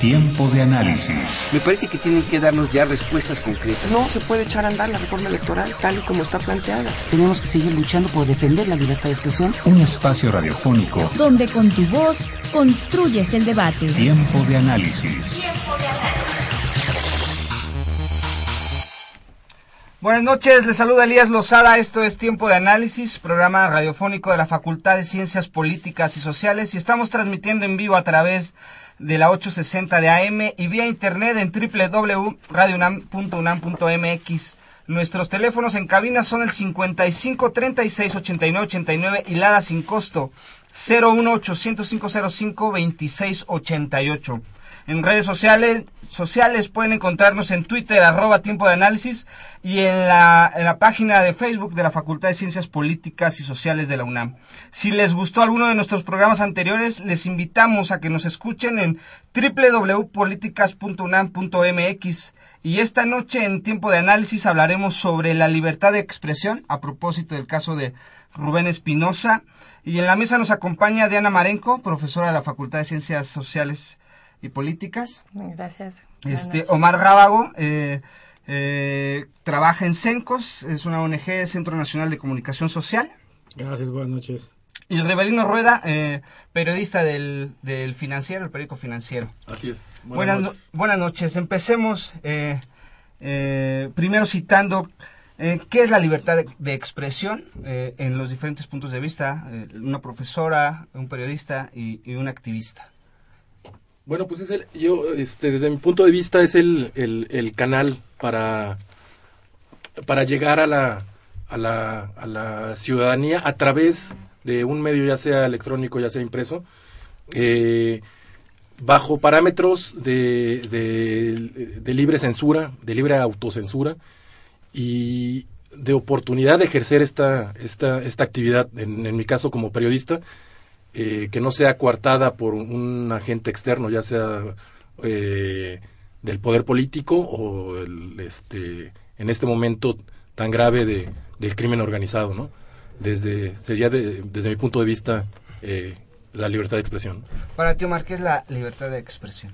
Tiempo de análisis. Me parece que tienen que darnos ya respuestas concretas. No se puede echar a andar la reforma electoral tal y como está planteada. Tenemos que seguir luchando por defender la libertad de expresión. Un espacio radiofónico donde con tu voz construyes el debate. Tiempo de análisis. Tiempo de análisis. Buenas noches, les saluda Elías Lozada, esto es Tiempo de Análisis, programa radiofónico de la Facultad de Ciencias Políticas y Sociales y estamos transmitiendo en vivo a través de la 860 de AM y vía internet en www.radiounam.unam.mx. Nuestros teléfonos en cabina son el 55 36 89 89 y Lada sin costo 01 800 505 26 88. En redes sociales, sociales pueden encontrarnos en Twitter, arroba tiempo de análisis, y en la, en la página de Facebook de la Facultad de Ciencias Políticas y Sociales de la UNAM. Si les gustó alguno de nuestros programas anteriores, les invitamos a que nos escuchen en www.políticas.unam.mx. Y esta noche en tiempo de análisis hablaremos sobre la libertad de expresión, a propósito del caso de Rubén Espinosa. Y en la mesa nos acompaña Diana Marenco, profesora de la Facultad de Ciencias Sociales y Políticas. Gracias. Este, Omar Rábago eh, eh, trabaja en CENCOS, es una ONG, Centro Nacional de Comunicación Social. Gracias, buenas noches. Y Rebelino Rueda, eh, periodista del, del, Financiero, el periódico Financiero. Así es. Buenas, noches. buenas noches. Empecemos primero citando qué es la libertad de, de expresión en los diferentes puntos de vista, una profesora, un periodista y, y un activista. Bueno, pues es el, yo, este, desde mi punto de vista, es el, el, canal para, para llegar a la, a, la, a la ciudadanía a través de un medio, ya sea electrónico, ya sea impreso, eh, bajo parámetros de, de, libre censura, de libre autocensura y de oportunidad de ejercer esta, esta, esta actividad, en mi caso como periodista, eh, que no sea coartada por un agente externo, ya sea eh, del poder político o el, este, en este momento tan grave de, del crimen organizado, ¿no? Desde, sería desde mi punto de vista eh, la libertad de expresión. Para ti, Omar, ¿qué es la libertad de expresión?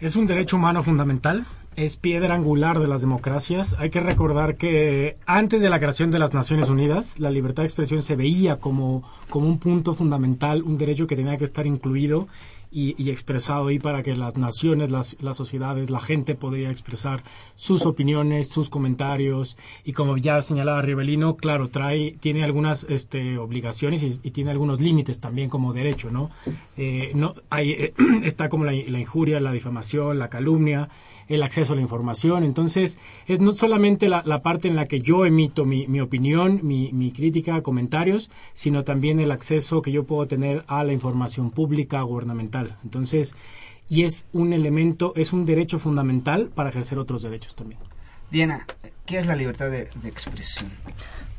Es un derecho humano fundamental es piedra angular de las democracias. Hay que recordar que antes de la creación de las Naciones Unidas, la libertad de expresión se veía como, como un punto fundamental, un derecho que tenía que estar incluido y, expresado ahí para que las naciones, las, las, sociedades, la gente podría expresar sus opiniones, sus comentarios y como ya señalaba Rivelino, claro, trae, tiene algunas este, obligaciones y, tiene algunos límites también como derecho, ¿no? Eh, no hay, eh, está como la, la injuria, la difamación, la calumnia el acceso a la información. Entonces, es no solamente la, parte en la que yo emito mi, mi opinión, mi, mi, crítica, comentarios, sino también el acceso que yo puedo tener a la información pública gubernamental. Entonces, y es un elemento, es un derecho fundamental para ejercer otros derechos también. Diana, ¿qué es la libertad de, de expresión?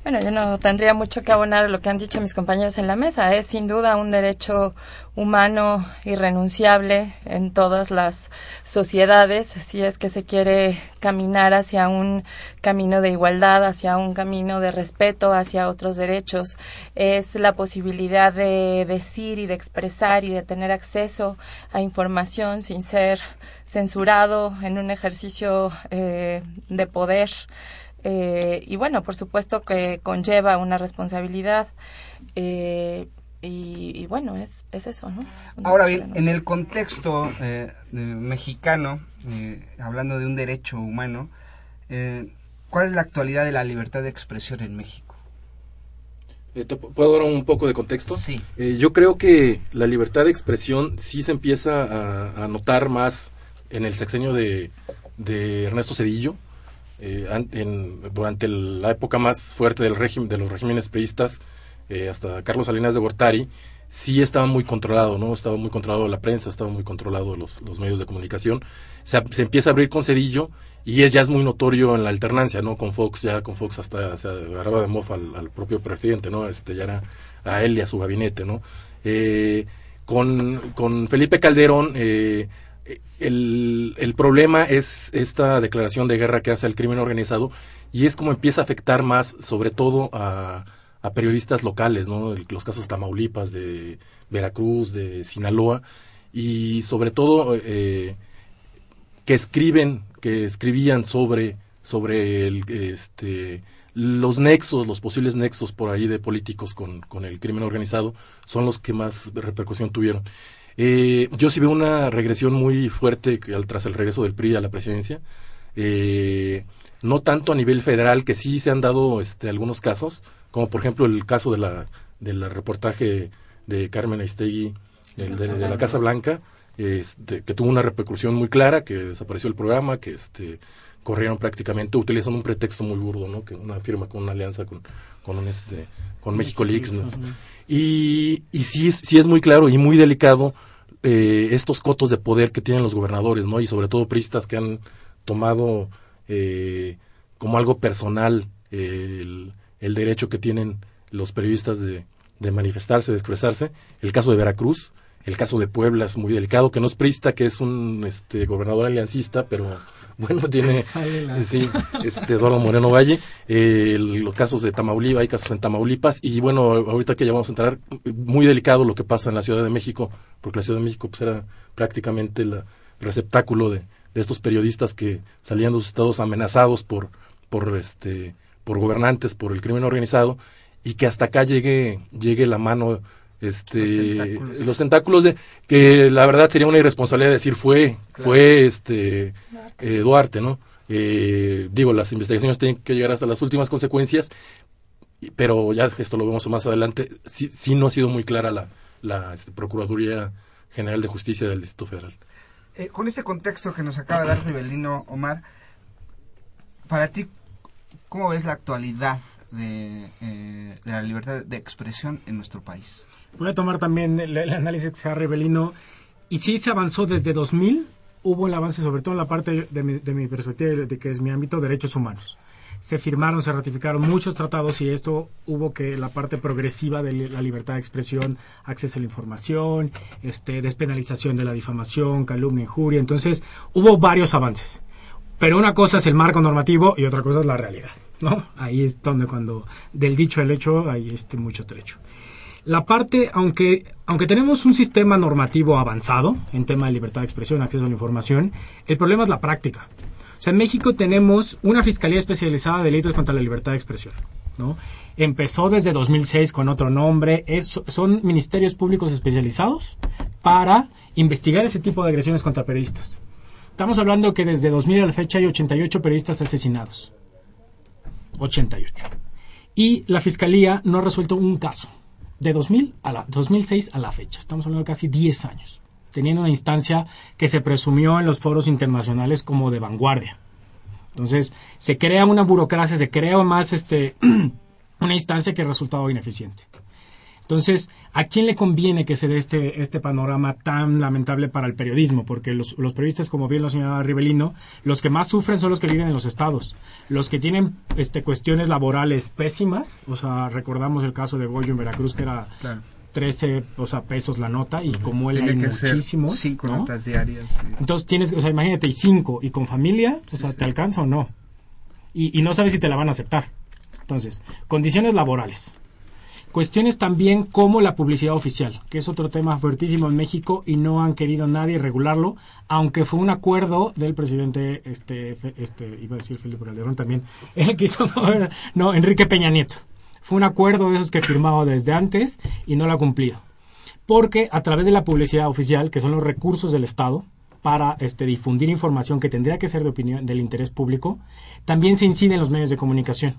Bueno, yo no tendría mucho que abonar a lo que han dicho mis compañeros en la mesa. Es sin duda un derecho humano irrenunciable en todas las sociedades, si es que se quiere caminar hacia un camino de igualdad, hacia un camino de respeto, hacia otros derechos. Es la posibilidad de decir y de expresar y de tener acceso a información sin ser censurado en un ejercicio eh, de poder eh, y bueno, por supuesto que conlleva una responsabilidad. Eh, y, bueno, es, es eso, ¿no? Ahora bien, en el contexto eh, mexicano, hablando de un derecho humano, ¿cuál es la actualidad de la libertad de expresión en México? ¿Puedo dar un poco de contexto? Sí. yo creo que la libertad de expresión sí se empieza a, notar más en el sexenio de, de Ernesto Cedillo, eh, en, durante la época más fuerte del régimen, de los regímenes priistas, eh, hasta Carlos Salinas de Gortari, sí estaba muy controlado, ¿no? Estaba muy controlado la prensa, estaba muy controlado los, los medios de comunicación. Se, se, empieza a abrir con Cedillo y es, ya es muy notorio en la alternancia, ¿no? Con Fox, ya con Fox hasta se agarraba de mofa al, propio presidente, ¿no? Este, ya era a él y a su gabinete, ¿no? Eh, con, con Felipe Calderón, eh, el, el, problema es esta declaración de guerra que hace al crimen organizado y es como empieza a afectar más, sobre todo a, a periodistas locales, ¿no? Los casos de Tamaulipas, de Veracruz, de Sinaloa y sobre todo eh, que escriben, que escribían sobre, sobre el, este, los nexos, los posibles nexos por ahí de políticos con, con el crimen organizado son los que más repercusión tuvieron. Eh, yo sí veo una regresión muy fuerte tras el regreso del PRI a la presidencia. Eh, no tanto a nivel federal, que sí se han dado este, algunos casos, como por ejemplo el caso de la, del reportaje de Carmen Aistegui de, de, la Casa Blanca, este, que tuvo una repercusión muy clara, que desapareció el programa, que este, corrieron prácticamente utilizando un pretexto muy burdo, ¿no? Que una firma con una alianza con, con, un, este, con México Leaks, ¿no? Y, y sí, sí es muy claro y muy delicado eh, estos cotos de poder que tienen los gobernadores, ¿no? Y sobre todo pristas que han tomado eh, como algo personal eh, el, el, derecho que tienen los periodistas de, de, manifestarse, de expresarse. El caso de Veracruz, el caso de Puebla es muy delicado, que no es prista, que es un este, gobernador aliancista, pero bueno, tiene sí, este Eduardo Moreno Valle, eh, los casos de Tamaulipas, hay casos en Tamaulipas, y bueno, ahorita que ya vamos a entrar, muy delicado lo que pasa en la Ciudad de México, porque la Ciudad de México pues, era prácticamente el receptáculo de, de estos periodistas que salían de los estados amenazados por, por este por gobernantes, por el crimen organizado, y que hasta acá llegue, llegue la mano este los tentáculos. de que la verdad sería una irresponsabilidad decir fue fue este eh, Duarte ¿no? Eh, digo, las investigaciones tienen que llegar hasta las últimas consecuencias, pero ya esto lo vemos más adelante, sí, sí no ha sido muy clara la, la este, Procuraduría General de Justicia del Distrito Federal. Eh, con este contexto que nos acaba de dar Rivelino Omar, para ti, ¿cómo ves la actualidad de, eh, de, la libertad de expresión en nuestro país? Voy a tomar también el, el análisis que se da Rivelino, y sí se avanzó desde 2000 hubo el avance, sobre todo en la parte de mi, de mi perspectiva, de que es mi ámbito, derechos humanos. Se firmaron, se ratificaron muchos tratados y esto hubo que la parte progresiva de la libertad de expresión, acceso a la información, este, despenalización de la difamación, calumnia, injuria. Entonces, hubo varios avances. Pero una cosa es el marco normativo y otra cosa es la realidad, ¿no? Ahí es donde cuando del dicho al hecho hay este mucho trecho la parte, aunque, aunque tenemos un sistema normativo avanzado en tema de libertad de expresión, acceso a la información, el problema es la práctica. O sea, en México tenemos una Fiscalía Especializada de Delitos contra la Libertad de Expresión, ¿no? Empezó desde 2006 con otro nombre, son ministerios públicos especializados para investigar ese tipo de agresiones contra periodistas. Estamos hablando que desde 2000 a la fecha hay 88 periodistas asesinados. 88. Y la Fiscalía no ha resuelto un caso de 2000 a la, 2006 a la fecha. Estamos hablando de casi 10 años, teniendo una instancia que se presumió en los foros internacionales como de vanguardia. Entonces, se crea una burocracia, se crea más este, una instancia que ha resultado ineficiente. Entonces, ¿a quién le conviene que se dé este, este panorama tan lamentable para el periodismo? Porque los, los, periodistas, como bien lo señalaba Rivelino, los que más sufren son los que viven en los estados. Los que tienen este, cuestiones laborales pésimas, o sea, recordamos el caso de Goyo en Veracruz, que era 13 o sea, pesos la nota, y como él hay muchísimos. cinco notas diarias. Entonces, tienes, o sea, imagínate, y cinco, y con familia, o sea, ¿te alcanza o no? Y, y no sabes si te la van a aceptar. Entonces, condiciones laborales Cuestiones también como la publicidad oficial, que es otro tema fuertísimo en México y no han querido nadie regularlo, aunque fue un acuerdo del presidente, este, este iba a decir Felipe Calderón también, el que hizo, no, Enrique Peña Nieto. Fue un acuerdo de esos que firmado desde antes y no lo ha cumplido. Porque a través de la publicidad oficial, que son los recursos del Estado, para este, difundir información que tendría que ser de opinión del interés público, también se incide en los medios de comunicación.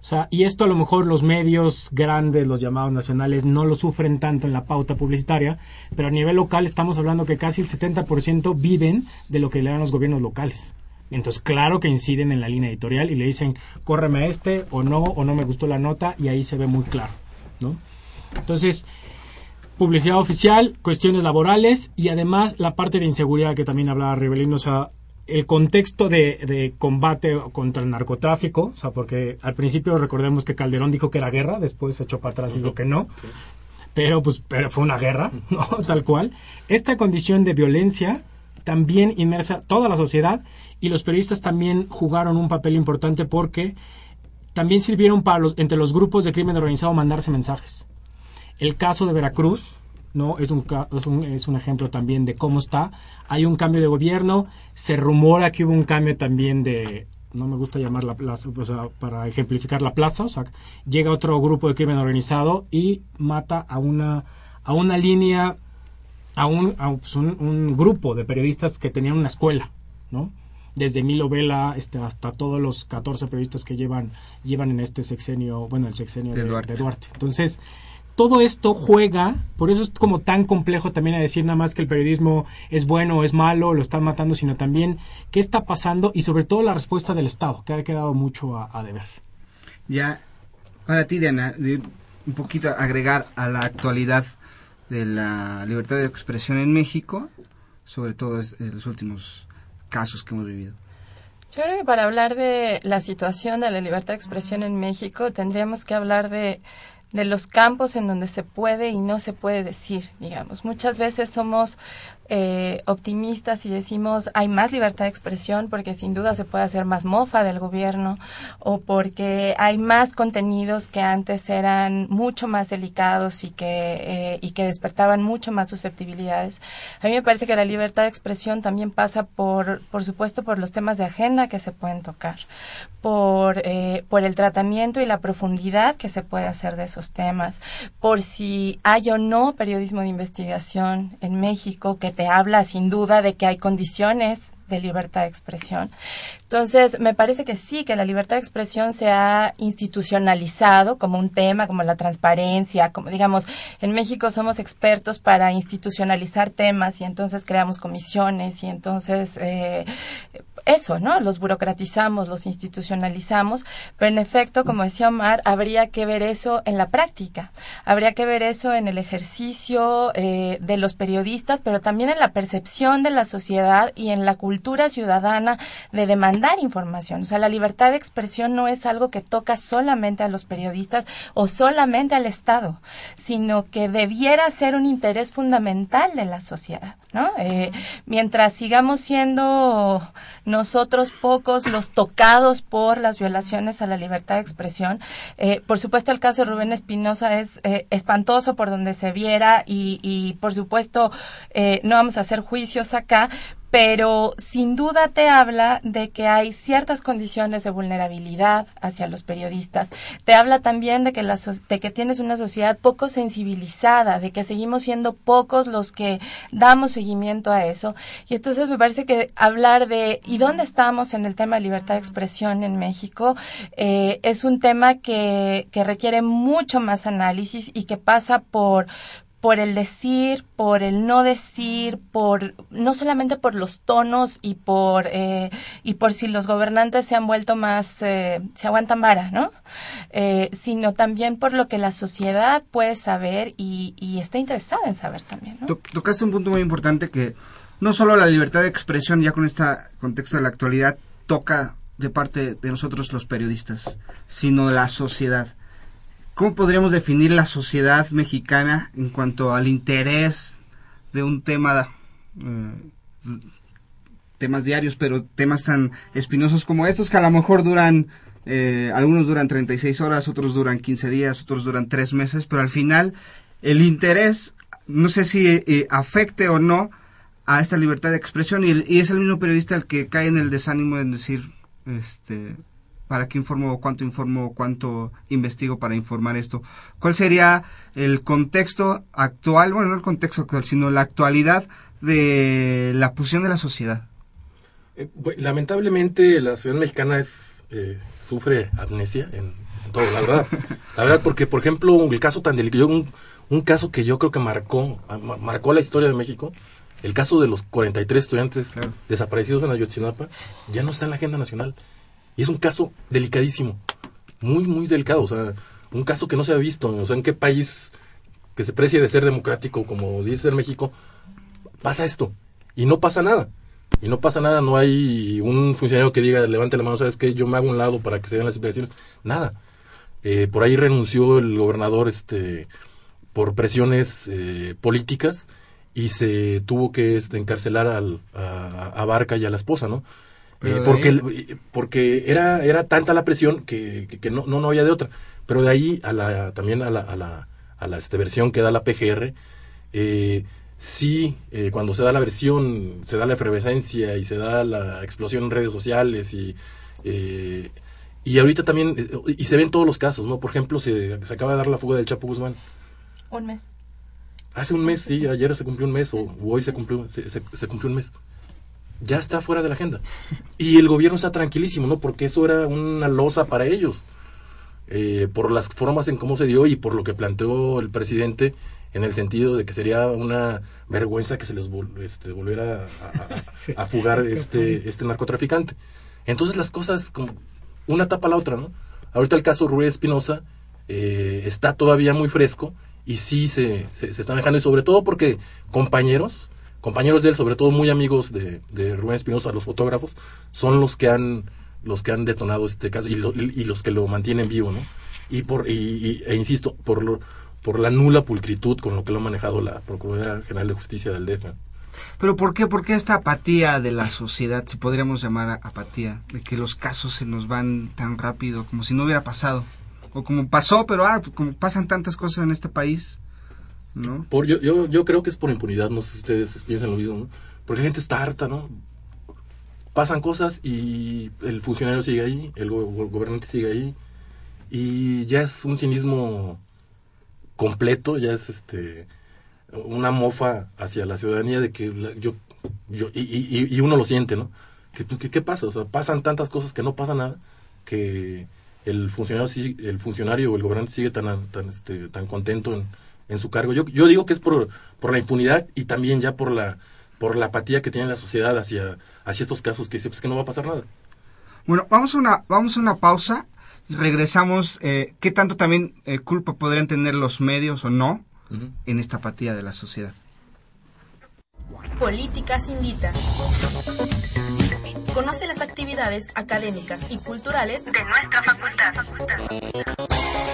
O sea, y esto a lo mejor los medios grandes, los llamados nacionales, no lo sufren tanto en la pauta publicitaria, pero a nivel local estamos hablando que casi el 70% viven de lo que le dan los gobiernos locales. Entonces, claro que inciden en la línea editorial y le dicen, córreme este o no, o no me gustó la nota, y ahí se ve muy claro, ¿no? Entonces, publicidad oficial, cuestiones laborales y además la parte de inseguridad que también hablaba Rivelino, o sea, el contexto de, combate contra el narcotráfico, o sea, porque al principio recordemos que Calderón dijo que era guerra, después se echó para atrás y dijo que no. pero pues pero fue una guerra, ¿no? Tal cual. Esta condición de violencia también inmersa toda la sociedad y los periodistas también jugaron un papel importante porque también sirvieron para los, entre los grupos de crimen organizado mandarse mensajes. El caso de Veracruz, ¿no? Es un, es un, es un ejemplo también de cómo está. Hay un cambio de gobierno, se rumora que hubo un cambio también de, no me gusta llamar la plaza, o sea, para ejemplificar la plaza, o sea, llega otro grupo de crimen organizado y mata a una, a una línea, a, un, a pues, un, un, grupo de periodistas que tenían una escuela, ¿no? Desde Milo Vela este, hasta todos los 14 periodistas que llevan, llevan en este sexenio, bueno, el sexenio de, de, Duarte. de Duarte. Entonces, todo esto juega, por eso es como tan complejo también a decir nada más que el periodismo es bueno o es malo, lo están matando, sino también qué está pasando y sobre todo la respuesta del Estado, que ha quedado mucho a, a deber. Ya, para ti, Diana, de un poquito agregar a la actualidad de la libertad de expresión en México, sobre todo en los últimos casos que hemos vivido. Yo creo que para hablar de la situación de la libertad de expresión en México tendríamos que hablar de de los campos en donde se puede y no se puede decir, digamos. Muchas veces somos eh, optimistas y decimos hay más libertad de expresión porque sin duda se puede hacer más mofa del gobierno o porque hay más contenidos que antes eran mucho más delicados y que, eh, y que despertaban mucho más susceptibilidades. A mí me parece que la libertad de expresión también pasa por, por supuesto, por los temas de agenda que se pueden tocar, por, eh, por el tratamiento y la profundidad que se puede hacer de esos temas, por si hay o no periodismo de investigación en México que te habla sin duda de que hay condiciones de libertad de expresión. Entonces, me parece que sí, que la libertad de expresión se ha institucionalizado como un tema, como la transparencia, como digamos, en México somos expertos para institucionalizar temas y entonces creamos comisiones y entonces eh, eso, ¿no? Los burocratizamos, los institucionalizamos, pero en efecto, como decía Omar, habría que ver eso en la práctica, habría que ver eso en el ejercicio eh, de los periodistas, pero también en la percepción de la sociedad y en la cultura ciudadana de demandar información. O sea, la libertad de expresión no es algo que toca solamente a los periodistas o solamente al Estado, sino que debiera ser un interés fundamental de la sociedad, ¿no? Eh, mientras sigamos siendo nosotros pocos los tocados por las violaciones a la libertad de expresión. Eh, por supuesto, el caso de Rubén Espinosa es eh, espantoso por donde se viera y, y por supuesto, eh, no vamos a hacer juicios acá, pero sin duda te habla de que hay ciertas condiciones de vulnerabilidad hacia los periodistas. Te habla también de que, la de que tienes una sociedad poco sensibilizada, de que seguimos siendo pocos los que damos seguimiento a eso. Y entonces me parece que hablar de ¿y dónde estamos en el tema de libertad de expresión en México? Eh, es un tema que, que requiere mucho más análisis y que pasa por por el decir, por el no decir, por no solamente por los tonos y por eh, y por si los gobernantes se han vuelto más eh, se aguantan vara, ¿no? Eh, sino también por lo que la sociedad puede saber y, y está interesada en saber también. ¿no? Tocaste un punto muy importante que no solo la libertad de expresión ya con este contexto de la actualidad toca de parte de nosotros los periodistas, sino la sociedad. ¿Cómo podríamos definir la sociedad mexicana en cuanto al interés de un tema, eh, temas diarios, pero temas tan espinosos como estos que a lo mejor duran, eh, algunos duran 36 horas, otros duran 15 días, otros duran 3 meses, pero al final el interés, no sé si eh, afecte o no a esta libertad de expresión y, y, es el mismo periodista el que cae en el desánimo en decir, este, para qué informo, cuánto informo, cuánto investigo para informar esto. ¿Cuál sería el contexto actual, bueno, no el contexto actual, sino la actualidad de la posición de la sociedad? Eh, lamentablemente la sociedad mexicana es, eh, sufre amnesia en, en, todo, la verdad. La verdad, porque, por ejemplo, el caso tan delicado, un, un caso que yo creo que marcó, marcó la historia de México, el caso de los 43 estudiantes claro. desaparecidos en Ayotzinapa, ya no está en la agenda nacional. Y es un caso delicadísimo, muy, muy delicado, o sea, un caso que no se ha visto, o sea, en qué país que se precie de ser democrático como dice ser México, pasa esto, y no pasa nada. Y no pasa nada, no hay un funcionario que diga, levante la mano, ¿sabes qué? Yo me hago un lado para que se den las investigaciones. Nada. Eh, por ahí renunció el gobernador este por presiones eh, políticas y se tuvo que este, encarcelar al, a Barca y a la esposa, ¿no? Eh, porque ahí- el- porque era era tanta la presión que, que- que no, no no había de otra pero de ahí a la también a la a la, a la este, versión que da la PGR eh, sí eh, cuando se da la versión se da la efervescencia y se da la explosión en redes sociales y eh, y ahorita también eh, y se ven todos los casos no por ejemplo se, se acaba de dar la fuga del Chapo Guzmán Un mes. Hace un mes, sí, ayer se cumplió un mes, o, o hoy se cumplió, se, se- se cumplió un mes. Ya está fuera de la agenda. Y el gobierno está tranquilísimo, ¿no? Porque eso era una losa para ellos. Eh, por las formas en cómo se dio y por lo que planteó el presidente, en el sentido de que sería una vergüenza que se les vol- este, volviera a, a- a fugar este, este narcotraficante. Entonces las cosas, como una tapa a la otra, ¿no? Ahorita el caso Rubén Espinosa eh, está todavía muy fresco y sí se, se, se están dejando, y sobre todo porque compañeros, compañeros de él, sobre todo muy amigos de, de Rubén Espinosa, los fotógrafos, son los que han los que han detonado este caso y, lo- y los que lo mantienen vivo, ¿no? Y por y, y- e insisto, por lo- por la nula pulcritud con lo que lo ha manejado la Procuraduría General de Justicia del DF. Pero ¿por qué, ¿por qué esta apatía de la sociedad, si podríamos llamar apatía, de que los casos se nos van tan rápido, como si no hubiera pasado? O como pasó, pero ah, como pasan tantas cosas en este país, ¿no? Por, yo, yo, yo creo que es por impunidad, no sé si ustedes piensan lo mismo, ¿no? Porque la gente está harta, ¿no? Pasan cosas y el funcionario sigue ahí, el go- go- gobernante sigue ahí, y ya es un cinismo completo, ya es este una mofa hacia la ciudadanía de que yo, yo y, y- y uno lo siente, ¿no? ¿Qué, qué, qué pasa? O sea, pasan tantas cosas que no pasa nada, que el funcionario el funcionario o el gobernante sigue tan tan este, tan contento en, en su cargo. Yo, yo digo que es por, por la impunidad y también ya por la por la apatía que tiene la sociedad hacia hacia estos casos que dice pues, que no va a pasar nada. Bueno, vamos a una, vamos a una pausa. Regresamos. Eh, ¿Qué tanto también eh, culpa podrían tener los medios o no en esta apatía de la sociedad? Políticas Invita. Conoce las actividades académicas y culturales de nuestra facultad.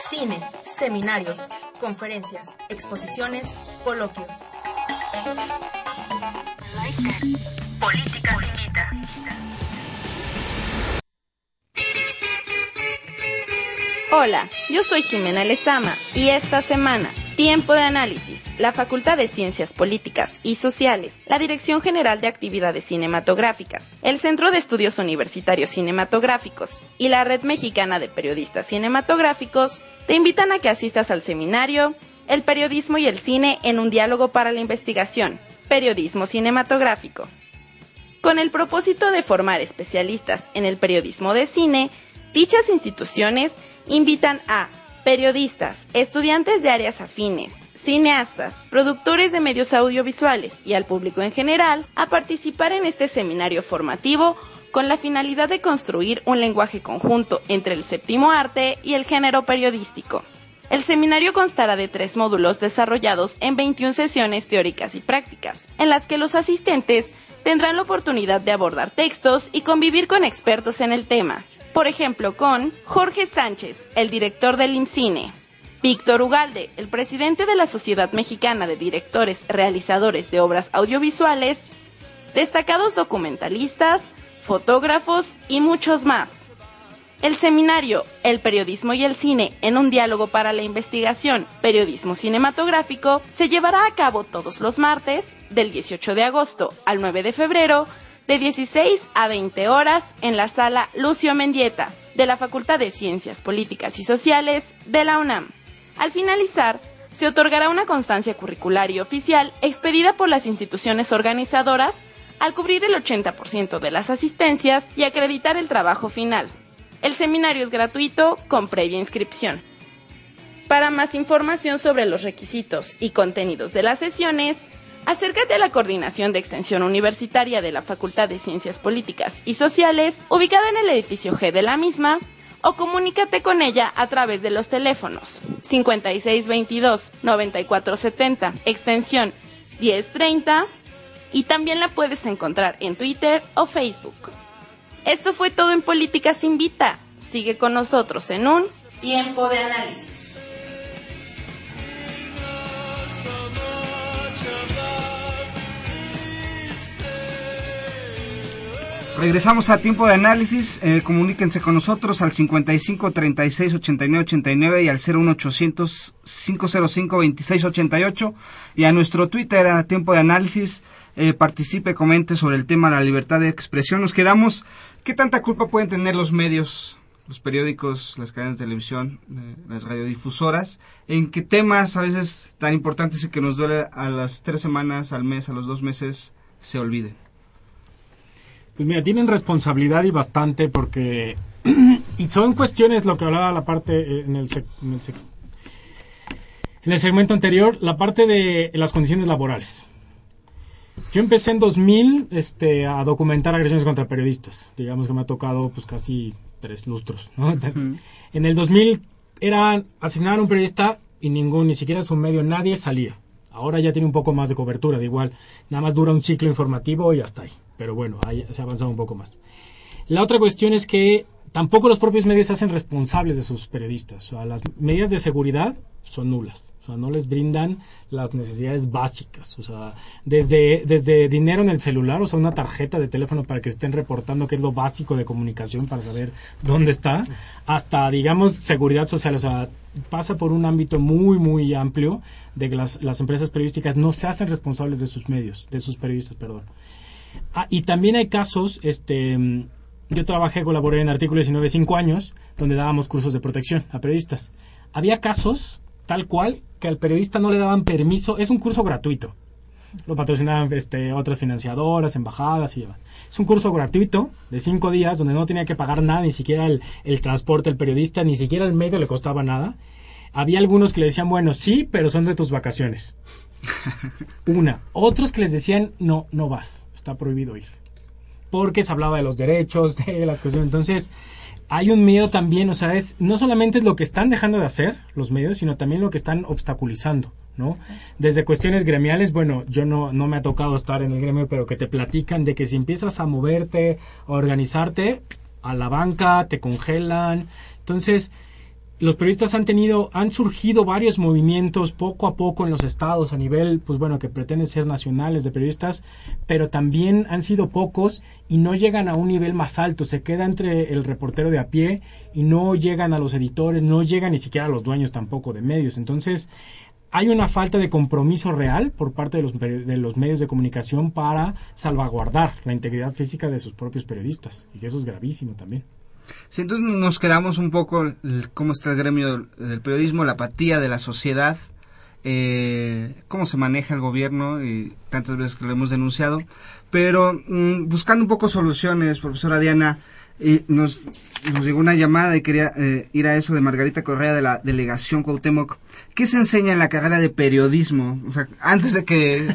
Cine, seminarios, conferencias, exposiciones, coloquios. Políticas Invita. Hola, yo soy Jimena Lezama y esta semana, Tiempo de Análisis, la Facultad de Ciencias Políticas y Sociales, la Dirección General de Actividades Cinematográficas, el Centro de Estudios Universitarios Cinematográficos y la Red Mexicana de Periodistas Cinematográficos te invitan a que asistas al seminario El periodismo y el cine en un diálogo para la investigación, Periodismo Cinematográfico. Con el propósito de formar especialistas en el periodismo de cine, dichas instituciones invitan a periodistas, estudiantes de áreas afines, cineastas, productores de medios audiovisuales y al público en general a participar en este seminario formativo con la finalidad de construir un lenguaje conjunto entre el séptimo arte y el género periodístico. El seminario constará de tres módulos desarrollados en 21 sesiones teóricas y prácticas, en las que los asistentes tendrán la oportunidad de abordar textos y convivir con expertos en el tema. Por ejemplo, con Jorge Sánchez, el director del IMCINE, Víctor Ugalde, el presidente de la Sociedad Mexicana de Directores Realizadores de Obras Audiovisuales, destacados documentalistas, fotógrafos y muchos más. El seminario El periodismo y el cine en un diálogo para la investigación, periodismo cinematográfico, se llevará a cabo todos los martes, del 18 de agosto al 9 de febrero, de 16 a 20 horas en la sala Lucio Mendieta, de la Facultad de Ciencias Políticas y Sociales de la UNAM. Al finalizar, se otorgará una constancia curricular y oficial expedida por las instituciones organizadoras al cubrir el 80% de las asistencias y acreditar el trabajo final. El seminario es gratuito con previa inscripción. Para más información sobre los requisitos y contenidos de las sesiones, acércate a la Coordinación de Extensión Universitaria de la Facultad de Ciencias Políticas y Sociales, ubicada en el edificio G de la misma, o comunícate con ella a través de los teléfonos 5622-9470, extensión 1030, y también la puedes encontrar en Twitter o Facebook. Esto fue todo en Políticas Invita. Sigue con nosotros en un tiempo de análisis. Regresamos a tiempo de análisis. Eh, comuníquense con nosotros al 55 36 89 89 y al 01800 505 26 88 y a nuestro Twitter a tiempo de análisis. Eh, participe, comente sobre el tema de la libertad de expresión. Nos quedamos. ¿Qué tanta culpa pueden tener los medios, los periódicos, las cadenas de televisión, eh, las radiodifusoras? ¿En qué temas a veces tan importantes y que nos duele a las tres semanas, al mes, a los dos meses se olviden? Pues mira, tienen responsabilidad y bastante porque... y son cuestiones, lo que hablaba la parte eh, en el, en, el en el segmento anterior, la parte de las condiciones laborales. Yo empecé en 2000 este, a documentar agresiones contra periodistas. Digamos que me ha tocado pues casi tres lustros. En el 2000 era asesinar a un periodista y ningún, ni siquiera su medio, nadie salía. Ahora ya tiene un poco más de cobertura, de igual, nada más dura un ciclo informativo y hasta ahí. Pero bueno, ahí se ha avanzado un poco más. La otra cuestión es que tampoco los propios medios se hacen responsables de sus periodistas. O sea, las medidas de seguridad son nulas. O sea, no les brindan las necesidades básicas. O sea, desde, desde dinero en el celular, o sea, una tarjeta de teléfono para que estén reportando qué es lo básico de comunicación para saber dónde está, hasta, digamos, seguridad social. O sea, pasa por un ámbito muy, muy amplio de que las, las empresas periodísticas no se hacen responsables de sus medios, de sus periodistas, perdón. Ah, y también hay casos, este, yo trabajé, colaboré en Artículo 19 cinco años, donde dábamos cursos de protección a periodistas. Había casos, tal cual, que al periodista no le daban permiso, es un curso gratuito. Lo patrocinaban este, otras financiadoras, embajadas y demás. Es un curso gratuito de cinco días donde no tenía que pagar nada, ni siquiera el, el transporte del periodista, ni siquiera el medio le costaba nada. Había algunos que le decían, bueno, sí, pero son de tus vacaciones. Una. Otros que les decían, no, no vas, está prohibido ir. Porque se hablaba de los derechos, de la cuestión. Entonces, hay un miedo también, o sea, es, no solamente es lo que están dejando de hacer los medios, sino también lo que están obstaculizando, ¿no? Desde cuestiones gremiales, bueno, yo no, no me ha tocado estar en el gremio, pero que te platican de que si empiezas a moverte, a organizarte, a la banca, te congelan. Entonces, los periodistas han tenido, han surgido varios movimientos poco a poco en los estados a nivel, pues bueno, que pretenden ser nacionales de periodistas, pero también han sido pocos y no llegan a un nivel más alto, se queda entre el reportero de a pie y no llegan a los editores, no llegan ni siquiera a los dueños tampoco de medios. Entonces, hay una falta de compromiso real por parte de los, de los medios de comunicación para salvaguardar la integridad física de sus propios periodistas, y eso es gravísimo también. Sí, entonces nos quedamos un poco cómo está el gremio del periodismo, la apatía de la sociedad, eh, cómo se maneja el gobierno y tantas veces que lo hemos denunciado, pero mm, buscando un poco soluciones, profesora Diana, y nos, nos llegó una llamada y quería eh, ir a eso de Margarita Correa de la delegación Cuauhtémoc. ¿Qué se enseña en la carrera de periodismo? O sea, antes de que,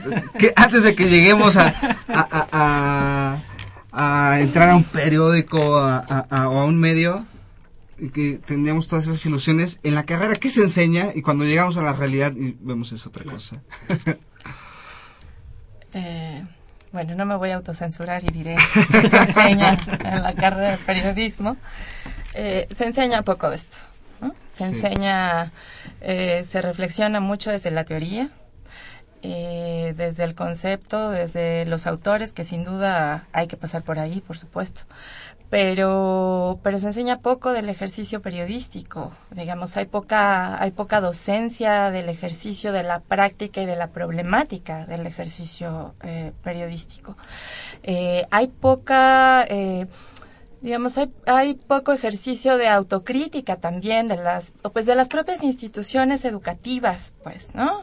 antes de que lleguemos a entrar a un periódico a, a, o a un medio que tendríamos todas esas ilusiones en la carrera ¿qué se enseña y cuando llegamos a la realidad y vemos es otra cosa. Eh, bueno no me voy a autocensurar y diré que se enseña en la carrera de periodismo. Eh, se enseña poco de esto se sí. enseña eh, se reflexiona mucho desde la teoría eh, desde el concepto, desde los autores, que sin duda hay que pasar por ahí, por supuesto. Pero, pero se enseña poco del ejercicio periodístico. Digamos, hay poca, hay poca docencia del ejercicio, de la práctica y de la problemática del ejercicio eh, periodístico. Eh, hay poca eh, digamos hay, hay poco ejercicio de autocrítica también de las pues de las propias instituciones educativas pues no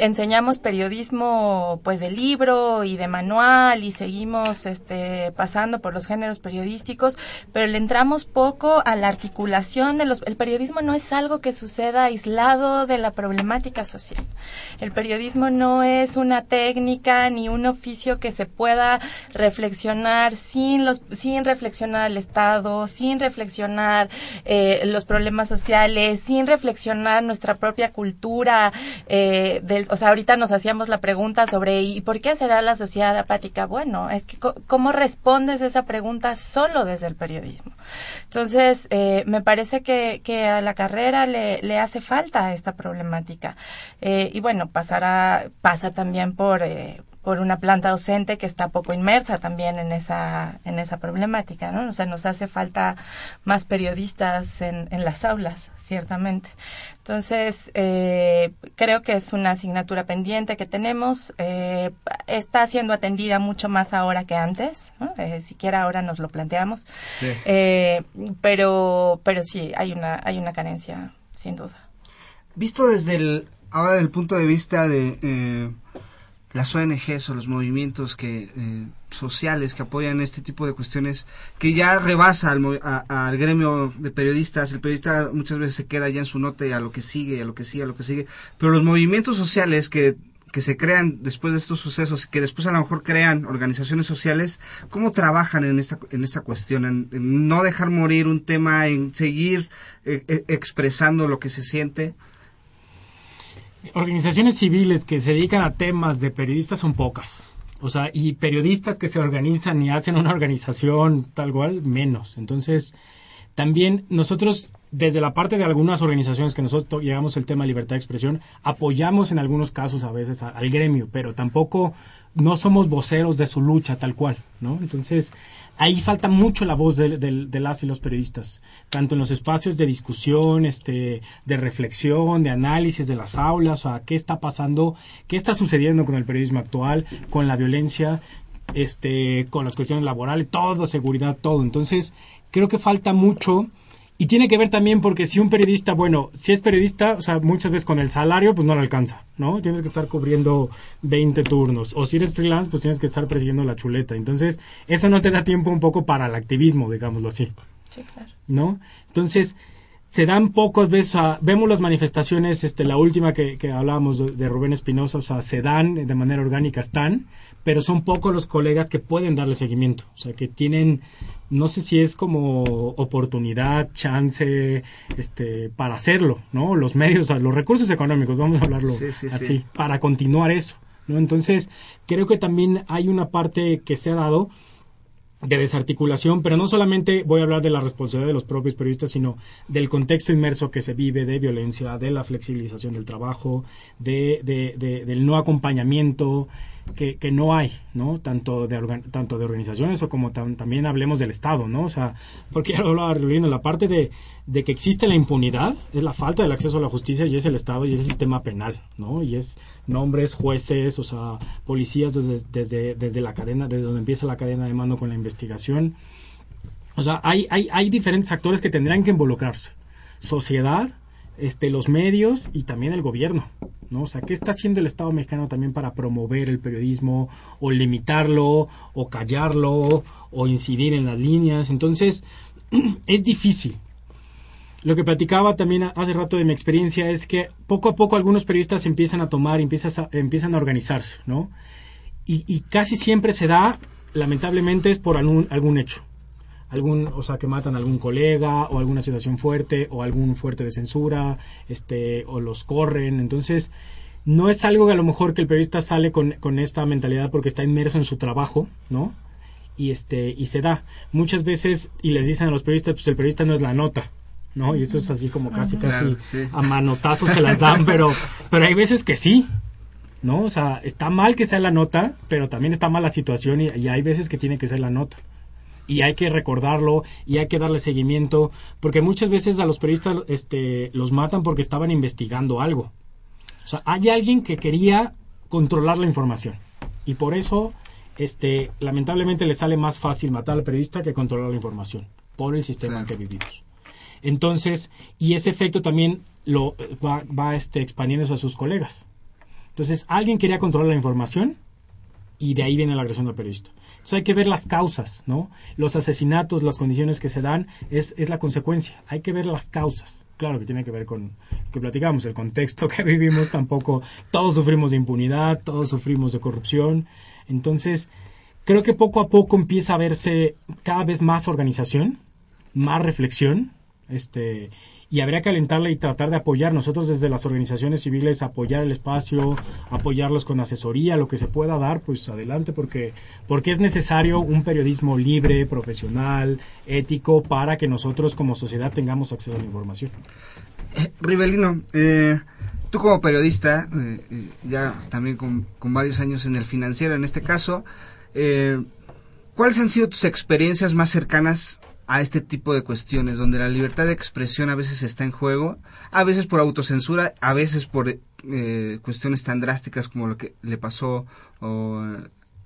enseñamos periodismo pues de libro y de manual y seguimos este pasando por los géneros periodísticos pero le entramos poco a la articulación de los el periodismo no es algo que suceda aislado de la problemática social el periodismo no es una técnica ni un oficio que se pueda reflexionar sin los sin reflexionar el Estado, sin reflexionar eh, los problemas sociales, sin reflexionar nuestra propia cultura. Eh, del, o sea, ahorita nos hacíamos la pregunta sobre ¿y por qué será la sociedad apática? Bueno, es que ¿cómo respondes esa pregunta solo desde el periodismo? Entonces, eh, me parece que, a la carrera le, le hace falta esta problemática. Eh, y bueno, pasará, pasa también por, eh, por una planta docente que está poco inmersa también en esa, en esa problemática, ¿no? O sea, nos hace falta más periodistas en, en las aulas, ciertamente. Entonces, eh, creo que es una asignatura pendiente que tenemos. Eh, está siendo atendida mucho más ahora que antes, ¿no? Eh, siquiera ahora nos lo planteamos. Eh, pero, pero sí, hay una, hay una carencia, sin duda. Visto desde el, ahora del punto de vista de las ONGs o los movimientos que eh, sociales que apoyan este tipo de cuestiones que ya rebasa al, a- al gremio de periodistas el periodista muchas veces se queda ya en su nota y a lo que sigue a lo que sigue a lo que sigue pero los movimientos sociales que que se crean después de estos sucesos, que después a lo mejor crean organizaciones sociales, ¿cómo trabajan en esta, en esta cuestión? En, en no dejar morir un tema, en seguir eh, eh, expresando lo que se siente. Organizaciones civiles que se dedican a temas de periodistas son pocas. O sea, y periodistas que se organizan y hacen una organización tal cual, menos. Entonces, también nosotros, desde la parte de algunas organizaciones que nosotros llegamos el tema de libertad de expresión, apoyamos en algunos casos a veces al gremio, pero tampoco no somos voceros de su lucha tal cual, ¿no? Entonces, ahí falta mucho la voz de, de- las y los periodistas, tanto en los espacios de discusión, este, de reflexión, de análisis de las aulas, o sea, qué está pasando, qué está sucediendo con el periodismo actual, con la violencia, este, con las cuestiones laborales, todo, seguridad, todo. Entonces, creo que falta mucho y tiene que ver también porque si un periodista, bueno, si es periodista, o sea, muchas veces con el salario, pues no le alcanza, ¿no? Tienes que estar cubriendo 20 turnos. O si eres freelance, pues tienes que estar persiguiendo la chuleta. Entonces, eso no te da tiempo un poco para el activismo, digámoslo así, Sí, claro. ¿no? Entonces, se dan pocas veces, o sea, vemos las manifestaciones, este, la última que, que hablábamos de, de Rubén Espinosa, o sea, se dan de manera orgánica, están, pero son pocos los colegas que pueden darle seguimiento, o sea, que tienen, no sé si es como oportunidad, chance, este, para hacerlo, ¿no? Los medios, o sea, los recursos económicos, vamos a hablarlo Sí, sí, así, sí. para continuar eso, ¿no? Entonces, creo que también hay una parte que se ha dado, de desarticulación, pero no solamente voy a hablar de la responsabilidad de los propios periodistas, sino del contexto inmerso que se vive de violencia, de la flexibilización del trabajo, de, de- de- del no acompañamiento que, que no hay, ¿no? Tanto de, organ- tanto de organizaciones o como tam- también hablemos del Estado, ¿no? O sea, porque ya lo hablaba Riolino, la parte de, de que existe la impunidad es la falta del acceso a la justicia y es el Estado y es el sistema penal, ¿no? Y es nombres, jueces, o sea, policías desde, desde, desde la cadena, desde donde empieza la cadena de mando con la investigación. O sea, hay, hay, hay diferentes actores que tendrán que involucrarse. Sociedad, este, los medios y también el gobierno. ¿No? O sea, ¿qué está haciendo el Estado mexicano también para promover el periodismo o limitarlo o callarlo o incidir en las líneas? Entonces, es difícil. Lo que platicaba también hace rato de mi experiencia es que poco a poco algunos periodistas empiezan a tomar, empiezan a, empiezan a organizarse, ¿no? Y, y casi siempre se da, lamentablemente, es por algún, algún hecho. Algún, o sea, que matan a algún colega, o alguna situación fuerte, o algún fuerte de censura, este, o los corren. Entonces, no es algo que a lo mejor que el periodista sale con, con esta mentalidad porque está inmerso en su trabajo, ¿no? Y este, y se da. Muchas veces, y les dicen a los periodistas, pues el periodista no es la nota. ¿no? Y eso es así como casi, Claro, casi sí. a manotazos se las dan, pero, pero hay veces que sí, ¿no? O sea, está mal que sea la nota, pero también está mal la situación y, y hay veces que tiene que ser la nota. Y hay que recordarlo y hay que darle seguimiento, porque muchas veces a los periodistas este, los matan porque estaban investigando algo. O sea, hay alguien que quería controlar la información. Y por eso, este, lamentablemente, le sale más fácil matar al periodista que controlar la información, por el sistema en que vivimos. Entonces, y ese efecto también lo va, va este, expandiéndose a sus colegas. Entonces, alguien quería controlar la información y de ahí viene la agresión al periodista. Hay que ver las causas, ¿no? Los asesinatos, las condiciones que se dan, es, es la consecuencia. Hay que ver las causas. Claro que tiene que ver con lo que platicamos, el contexto que vivimos tampoco. Todos sufrimos de impunidad, todos sufrimos de corrupción. Entonces, creo que poco a poco empieza a verse cada vez más organización, más reflexión, este y habría que alentarla y tratar de apoyar nosotros desde las organizaciones civiles apoyar el espacio apoyarlos con asesoría lo que se pueda dar pues adelante porque porque es necesario un periodismo libre profesional ético para que nosotros como sociedad tengamos acceso a la información. Eh, Rivelino, eh, tú como periodista, eh, eh, ya también con, con, varios años en el financiero en este caso, eh, ¿cuáles han sido tus experiencias más cercanas a este tipo de cuestiones, donde la libertad de expresión a veces está en juego, a veces por autocensura, a veces por eh, cuestiones tan drásticas como lo que le pasó o,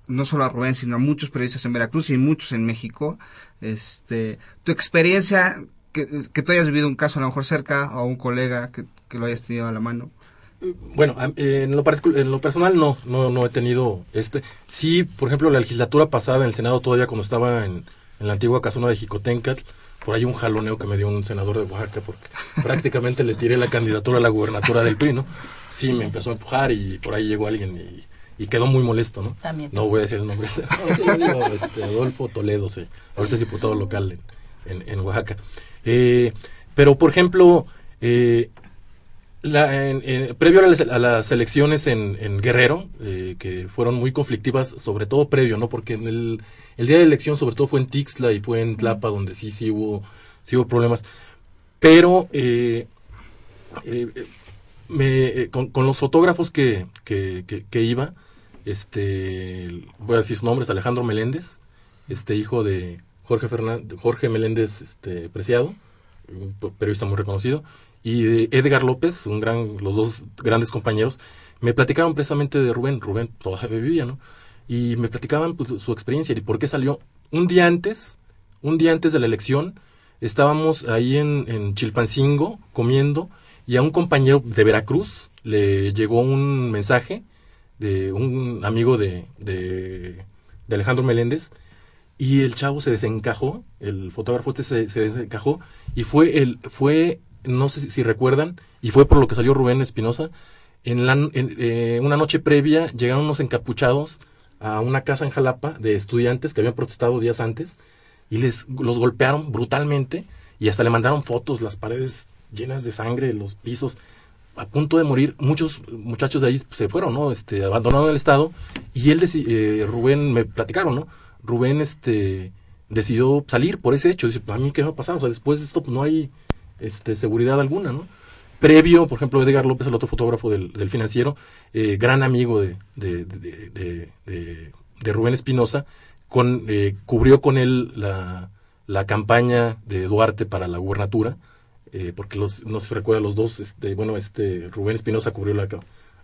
no solo a Rubén, sino a muchos periodistas en Veracruz y muchos en México. Este, tu experiencia, que, tú hayas vivido un caso a lo mejor cerca o un colega que, que lo hayas tenido a la mano. Bueno, en lo, en lo personal no, no, no he tenido este. Sí, por ejemplo, la legislatura pasada en el Senado todavía cuando estaba en, en la antigua casona de Jicotencat, por ahí un jaloneo que me dio un senador de Oaxaca porque prácticamente le tiré la candidatura a la gubernatura del PRI, ¿no? Sí, me empezó a empujar y por ahí llegó alguien y, y quedó muy molesto, ¿no? También. No voy a decir el nombre. No, sí, este, Adolfo Toledo, sí. Ahorita es diputado local en, en, en Oaxaca. Eh, pero, por ejemplo, eh, la, en, en, previo a las, a las elecciones en, en Guerrero, eh, que fueron muy conflictivas, sobre todo previo, ¿no? Porque en el, el día de elección, sobre todo fue en Tixla y fue en Tlapa, donde sí, sí hubo, sí hubo problemas. Pero eh, eh, me, eh, con, con, los fotógrafos que, que, que, que, iba, este, voy a decir su nombre, es Alejandro Meléndez, este hijo de Jorge, Fernández, Jorge Meléndez este, Preciado, un periodista muy reconocido, y Edgar López, un gran, los dos grandes compañeros, me platicaron precisamente de Rubén. Rubén todavía vivía, ¿no? Y me platicaban pues, su experiencia y por qué salió. Un día antes, un día antes de la elección, estábamos ahí en, Chilpancingo comiendo y a un compañero de Veracruz le llegó un mensaje de un amigo de, de, Alejandro Meléndez y el chavo se desencajó, el fotógrafo este se, se desencajó y fue el, fue no sé si, si, recuerdan, y fue por lo que salió Rubén Espinosa, en, la, en eh, una noche previa llegaron unos encapuchados a una casa en Jalapa de estudiantes que habían protestado días antes y les los golpearon brutalmente y hasta le mandaron fotos, las paredes llenas de sangre, los pisos a punto de morir, muchos muchachos de ahí se fueron, ¿no? Este, abandonaron el estado y él, eh, Rubén, me platicaron, ¿no? Rubén, este, decidió salir por ese hecho, dice, a mí qué va a pasar, o sea, después de esto pues, no hay este, seguridad alguna, ¿no? Previo, por ejemplo, Edgar López, el otro fotógrafo del, del financiero, eh, gran amigo de, de, de, Rubén Espinosa, con, eh, cubrió con él la, la, campaña de Duarte para la gubernatura, eh, porque los, no se recuerda los dos, este, bueno, este Rubén Espinosa cubrió la,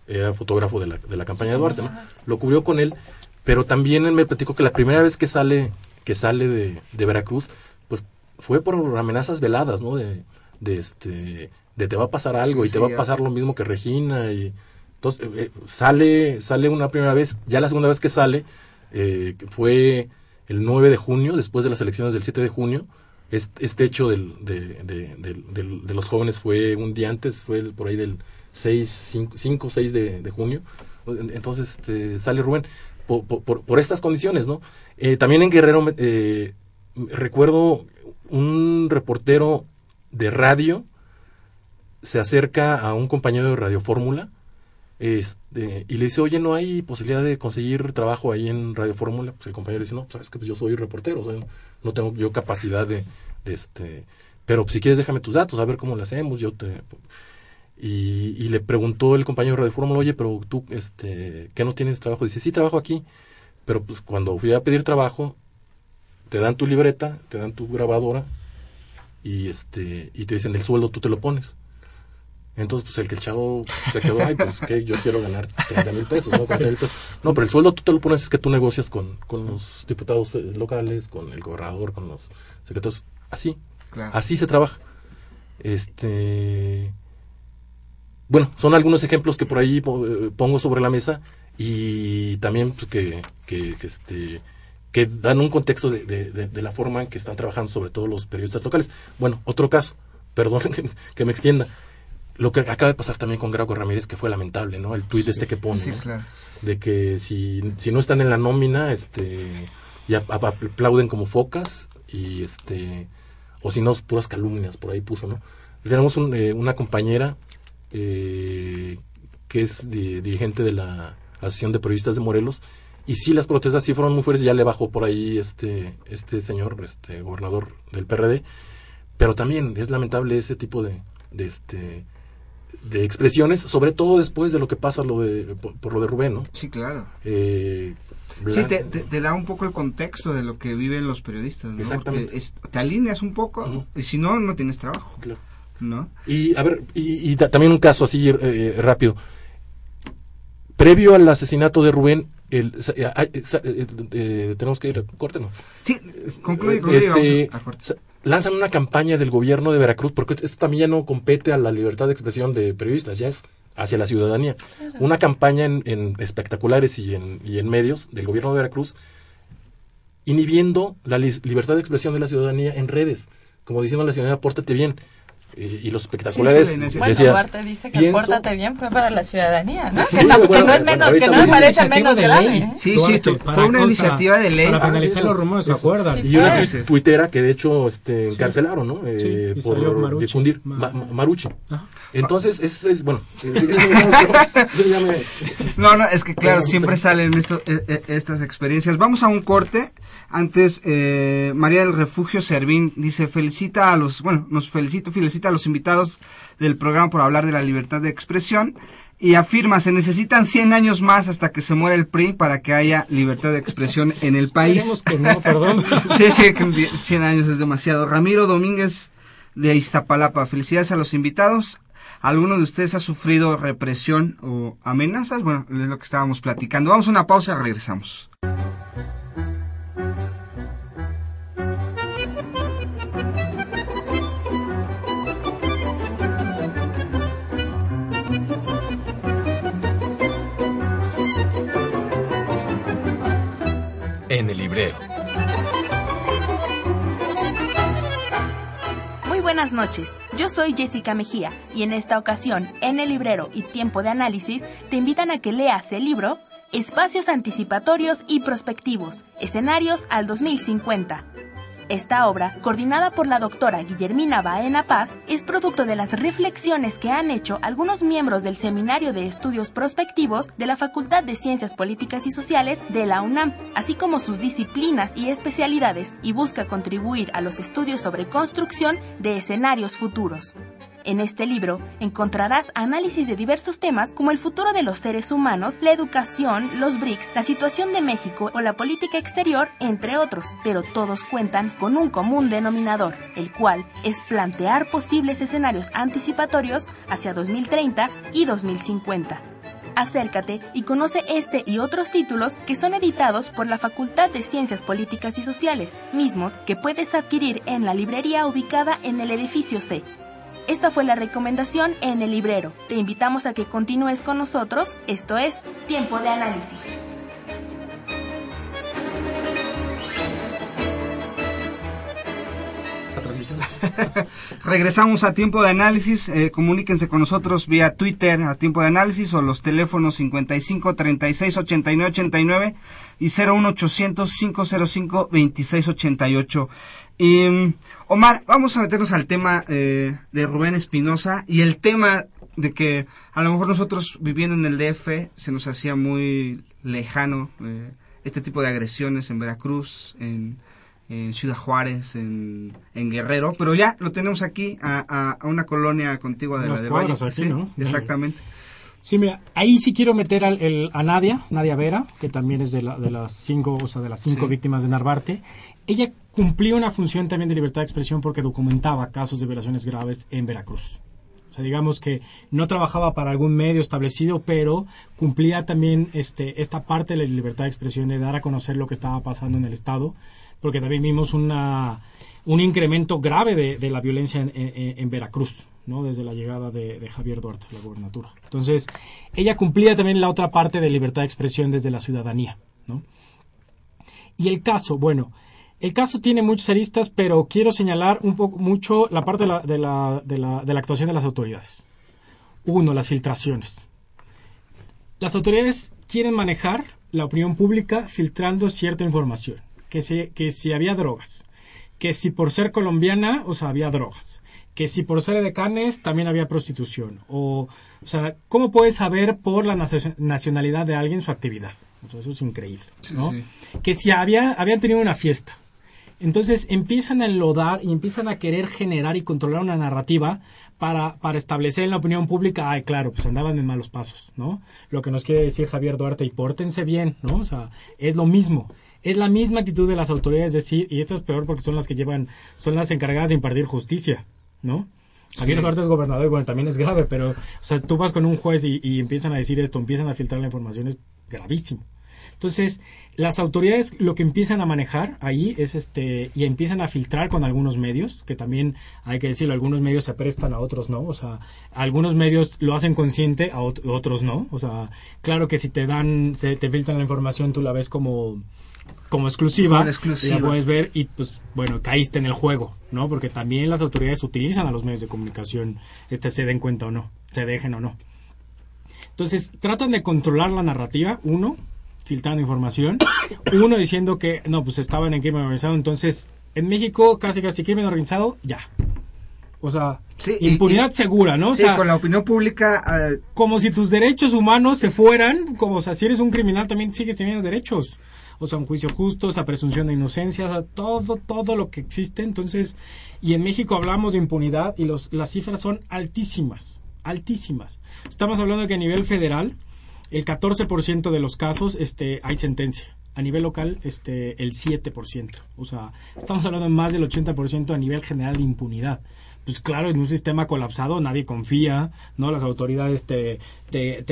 era fotógrafo de la, de la campaña de Duarte, ¿no? Lo cubrió con él, pero también él me platicó que la primera vez que sale, que sale de, de Veracruz, pues fue por amenazas veladas, ¿no? De, de este de te va a pasar algo sí, y te sí, va a pasar lo mismo que Regina y entonces eh, sale sale una primera vez ya la segunda vez que sale eh, fue el 9 de junio después de las elecciones del 7 de junio este, este hecho del, de, de, de, de, los jóvenes fue un día antes fue por ahí del 6 5 6 de, junio entonces este, sale Rubén por, por, por, estas condiciones no eh, también en Guerrero eh, recuerdo un reportero de radio se acerca a un compañero de Radio Fórmula este, y le dice, oye, ¿no hay posibilidad de conseguir trabajo ahí en Radio Fórmula? Pues el compañero dice, no, sabes que pues yo soy reportero, no tengo yo capacidad de, este, pero si quieres déjame tus datos, a ver cómo le hacemos, yo te... Y, y le preguntó el compañero de Radio Fórmula, oye, pero tú, este, ¿qué no tienes trabajo? Dice, sí, trabajo aquí, pero pues cuando fui a pedir trabajo, te dan tu libreta, te dan tu grabadora, y este y te dicen el sueldo tú te lo pones entonces pues el que el chavo se quedó ay pues que yo quiero ganar 30 mil pesos ¿no? Sí. pesos no pero el sueldo tú te lo pones es que tú negocias con, con los diputados locales con el gobernador con los secretarios así claro. así se trabaja este bueno son algunos ejemplos que por ahí pongo sobre la mesa y también pues, que, que, que este que dan un contexto de, de, de, de, la forma en que están trabajando sobre todo los periodistas locales. Bueno, otro caso, perdón que me extienda. Lo que acaba de pasar también con Graco Ramírez, que fue lamentable, ¿no? El tuit este que pone, sí, ¿no? claro. De que si, si no están en la nómina, este, ya aplauden como focas y este, o si no, puras calumnias, por ahí puso, ¿no? Tenemos un, eh, una compañera eh, que es dirigente de la Asociación de Periodistas de Morelos, y sí las protestas sí fueron muy fuertes ya le bajó por ahí este este señor este gobernador del PRD pero también es lamentable ese tipo de, de este de expresiones, sobre todo después de lo que pasa lo de, por, lo de Rubén, ¿no? Sí, claro. Eh, sí, te, te, da un poco el contexto de lo que viven los periodistas, ¿no? Exactamente. te alineas un poco y si no, no tienes trabajo. Claro. ¿No? Y, a ver, y, también un caso así eh, rápido. Previo al asesinato de Rubén, el, eh, eh, tenemos que ir a corte, ¿no? Sí, concluye, concluye este, lanzan una campaña del gobierno de Veracruz, porque esto también ya no compete a la libertad de expresión de periodistas, ya es hacia la ciudadanía. Una campaña en, espectaculares y en, y en medios del gobierno de Veracruz inhibiendo la libertad de expresión de la ciudadanía en redes, como diciendo a la ciudadanía, pórtate bien y los espectaculares bueno Duarte dice que pórtate bien fue para la ciudadanía ¿no? que, no, es menos que no me parece menos grave ¿eh? sí sí fue una iniciativa de ley. para penalizar los rumores se acuerdan y una tuitera que de hecho este encarcelaron no eh, por difundir Maruchi entonces es, es bueno no no es que claro siempre salen esto, e, e, estas experiencias. Vamos a un corte. Antes eh, María del Refugio Servín dice felicita a los bueno nos felicito felicita a los invitados del programa por hablar de la libertad de expresión y afirma se necesitan 100 años más hasta que se muera el PRI para que haya libertad de expresión en el país. Que no, perdón. sí, sí, 100 años es demasiado. Ramiro Domínguez de Iztapalapa, felicidades a los invitados. ¿Alguno de ustedes ha sufrido represión o amenazas? Bueno, es lo que estábamos platicando. Vamos a una pausa, regresamos. En el librero. Muy buenas noches, yo soy Jessica Mejía y en esta ocasión, en el librero y tiempo de análisis, te invitan a que leas el libro Espacios anticipatorios y prospectivos, escenarios al 2050 esta obra, coordinada por la doctora Guillermina Baena Paz, es producto de las reflexiones que han hecho algunos miembros del Seminario de Estudios Prospectivos de la Facultad de Ciencias Políticas y Sociales de la UNAM, así como sus disciplinas y especialidades, y busca contribuir a los estudios sobre construcción de escenarios futuros. En este libro encontrarás análisis de diversos temas como el futuro de los seres humanos, la educación, los BRICS, la situación de México o la política exterior, entre otros, pero todos cuentan con un común denominador, el cual es plantear posibles escenarios anticipatorios hacia 2030 y 2050. Acércate y conoce este y otros títulos que son editados por la Facultad de Ciencias Políticas y Sociales, mismos que puedes adquirir en la librería ubicada en el edificio C. Esta fue la recomendación en el librero. Te invitamos a que continúes con nosotros, esto es Tiempo de Análisis. Regresamos a tiempo de análisis. Eh, comuníquense con nosotros vía Twitter a tiempo de análisis o los teléfonos 55 36 89 89 y 01 800 505 26 88. Y, Omar, vamos a meternos al tema eh, de Rubén Espinosa y el tema de que a lo mejor nosotros viviendo en el DF se nos hacía muy lejano eh, este tipo de agresiones en Veracruz, en, Ciudad Juárez, en, Guerrero, pero ya lo tenemos aquí a, una colonia contigua de la de Valle. Exactamente. Sí, mira, ahí sí quiero meter al, a Nadia, Nadia Vera, que también es de, la, de las cinco, o sea, de las cinco víctimas de Narvarte. Ella cumplía una función también de libertad de expresión porque documentaba casos de violaciones graves en Veracruz. O sea, digamos que no trabajaba para algún medio establecido, pero cumplía también este, esta parte de la libertad de expresión de dar a conocer lo que estaba pasando en el Estado, porque también vimos una, un incremento grave de, la violencia en, Veracruz, ¿no? desde la llegada de, Javier Duarte a la gobernatura. Entonces, ella cumplía también la otra parte de libertad de expresión desde la ciudadanía. ¿no? Y el caso, bueno, el caso tiene muchos aristas, pero quiero señalar un poco mucho la parte de la, de la, de la, de la actuación de las autoridades. Uno, las filtraciones. Las autoridades quieren manejar la opinión pública filtrando cierta información. Que si, que si había drogas. Que si por ser colombiana, o sea, había drogas. Que si por ser de canes también había prostitución. O, o sea, ¿cómo puedes saber por la nacionalidad de alguien su actividad? eso es increíble. ¿no? Que si había, habían tenido una fiesta entonces empiezan a enlodar y empiezan a querer generar y controlar una narrativa para, para establecer en la opinión pública, ay, claro, pues andaban en malos pasos, ¿no? Lo que nos quiere decir Javier Duarte, y pórtense bien, ¿no? O sea, es lo mismo. Es la misma actitud de las autoridades decir, y esto es peor porque son las que llevan, son las encargadas de impartir justicia, ¿no? Javier Duarte es gobernador y bueno, también es grave, pero, o sea, tú vas con un juez y, y empiezan a decir esto, empiezan a filtrar la información, es gravísimo. Entonces, las autoridades lo que empiezan a manejar ahí es este y empiezan a filtrar con algunos medios, que también hay que decirlo, algunos medios se prestan a otros no, o sea, algunos medios lo hacen consciente, a otros no, o sea, claro que si te dan, se te filtran la información, tú la ves como como exclusiva, exclusiva. la puedes ver y pues bueno, caíste en el juego, ¿no? Porque también las autoridades utilizan a los medios de comunicación, este se den cuenta o no, se dejen o no. Entonces, tratan de controlar la narrativa, uno, filtrando información. Uno diciendo que, no, pues estaban en crimen organizado. Entonces, en México, casi casi crimen organizado, ya. O sea, impunidad segura, ¿no? O sí, sea, con la opinión pública. Uh, como si tus derechos humanos se fueran, como o sea, si eres un criminal también sigues teniendo derechos. O sea, un juicio justo, esa presunción de inocencia, o sea, todo, todo lo que existe. Entonces, y en México hablamos de impunidad y los, las cifras son altísimas, altísimas. Estamos hablando de que a nivel federal, el 14% de los casos este, hay sentencia. A nivel local, este, el 7%. O sea, estamos hablando de más del 80% a nivel general de impunidad. Pues claro, en un sistema colapsado nadie confía, ¿no? Las autoridades te,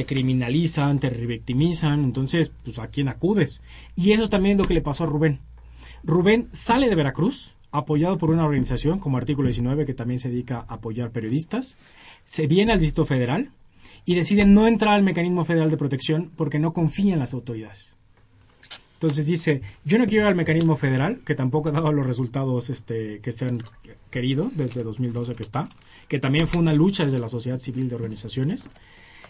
criminalizan, te revictimizan, entonces, pues ¿a quién acudes? Y eso también es lo que le pasó a Rubén. Rubén sale de Veracruz, apoyado por una organización como Artículo 19, que también se dedica a apoyar periodistas, se viene al Distrito Federal, y deciden no entrar al mecanismo federal de protección porque no confía en las autoridades. Entonces dice, yo no quiero ir al mecanismo federal, que tampoco ha dado los resultados este, que se han querido desde 2012 que está, que también fue una lucha desde la sociedad civil de organizaciones.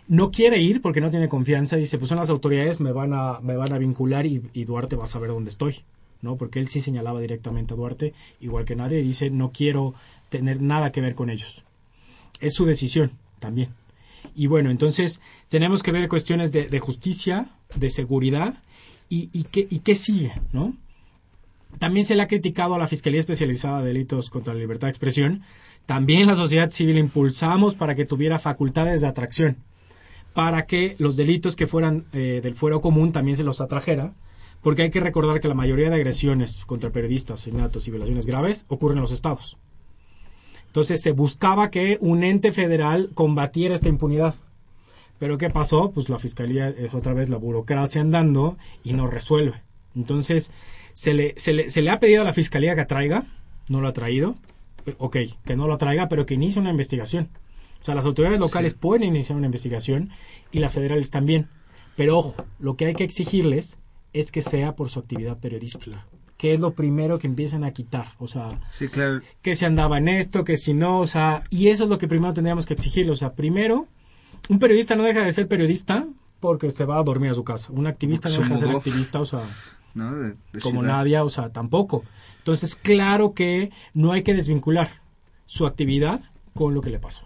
No quiere ir porque no tiene confianza, dice, pues son las autoridades, me van a, me van a vincular y, y Duarte va a saber dónde estoy, ¿no? Porque él sí señalaba directamente a Duarte, igual que nadie, dice, no quiero tener nada que ver con ellos. Es su decisión también. Y bueno, entonces tenemos que ver cuestiones de, justicia, de seguridad y, y, qué, y sigue, ¿no? También se le ha criticado a la Fiscalía Especializada de Delitos contra la Libertad de Expresión. También la sociedad civil impulsamos para que tuviera facultades de atracción, para que los delitos que fueran eh, del fuero común también se los atrajera, porque hay que recordar que la mayoría de agresiones contra periodistas, asesinatos y violaciones graves ocurren en los estados. Entonces se buscaba que un ente federal combatiera esta impunidad. Pero ¿qué pasó? Pues la fiscalía es otra vez la burocracia andando y no resuelve. Entonces se le, se le, se le ha pedido a la fiscalía que traiga, no lo ha traído. Ok, que no lo traiga, pero que inicie una investigación. O sea, las autoridades locales sí. pueden iniciar una investigación y las federales también. Pero ojo, lo que hay que exigirles es que sea por su actividad periodística que es lo primero que empiezan a quitar. O sea, sí, claro. que se andaba en esto, que si no, o sea, y eso es lo que primero tendríamos que exigirle. O sea, primero, un periodista no deja de ser periodista porque se va a dormir a su casa. Un activista no deja de ser activista, o sea, no, de, de como. Nadia, o sea, tampoco. Entonces, claro que no hay que desvincular su actividad con lo que le pasó.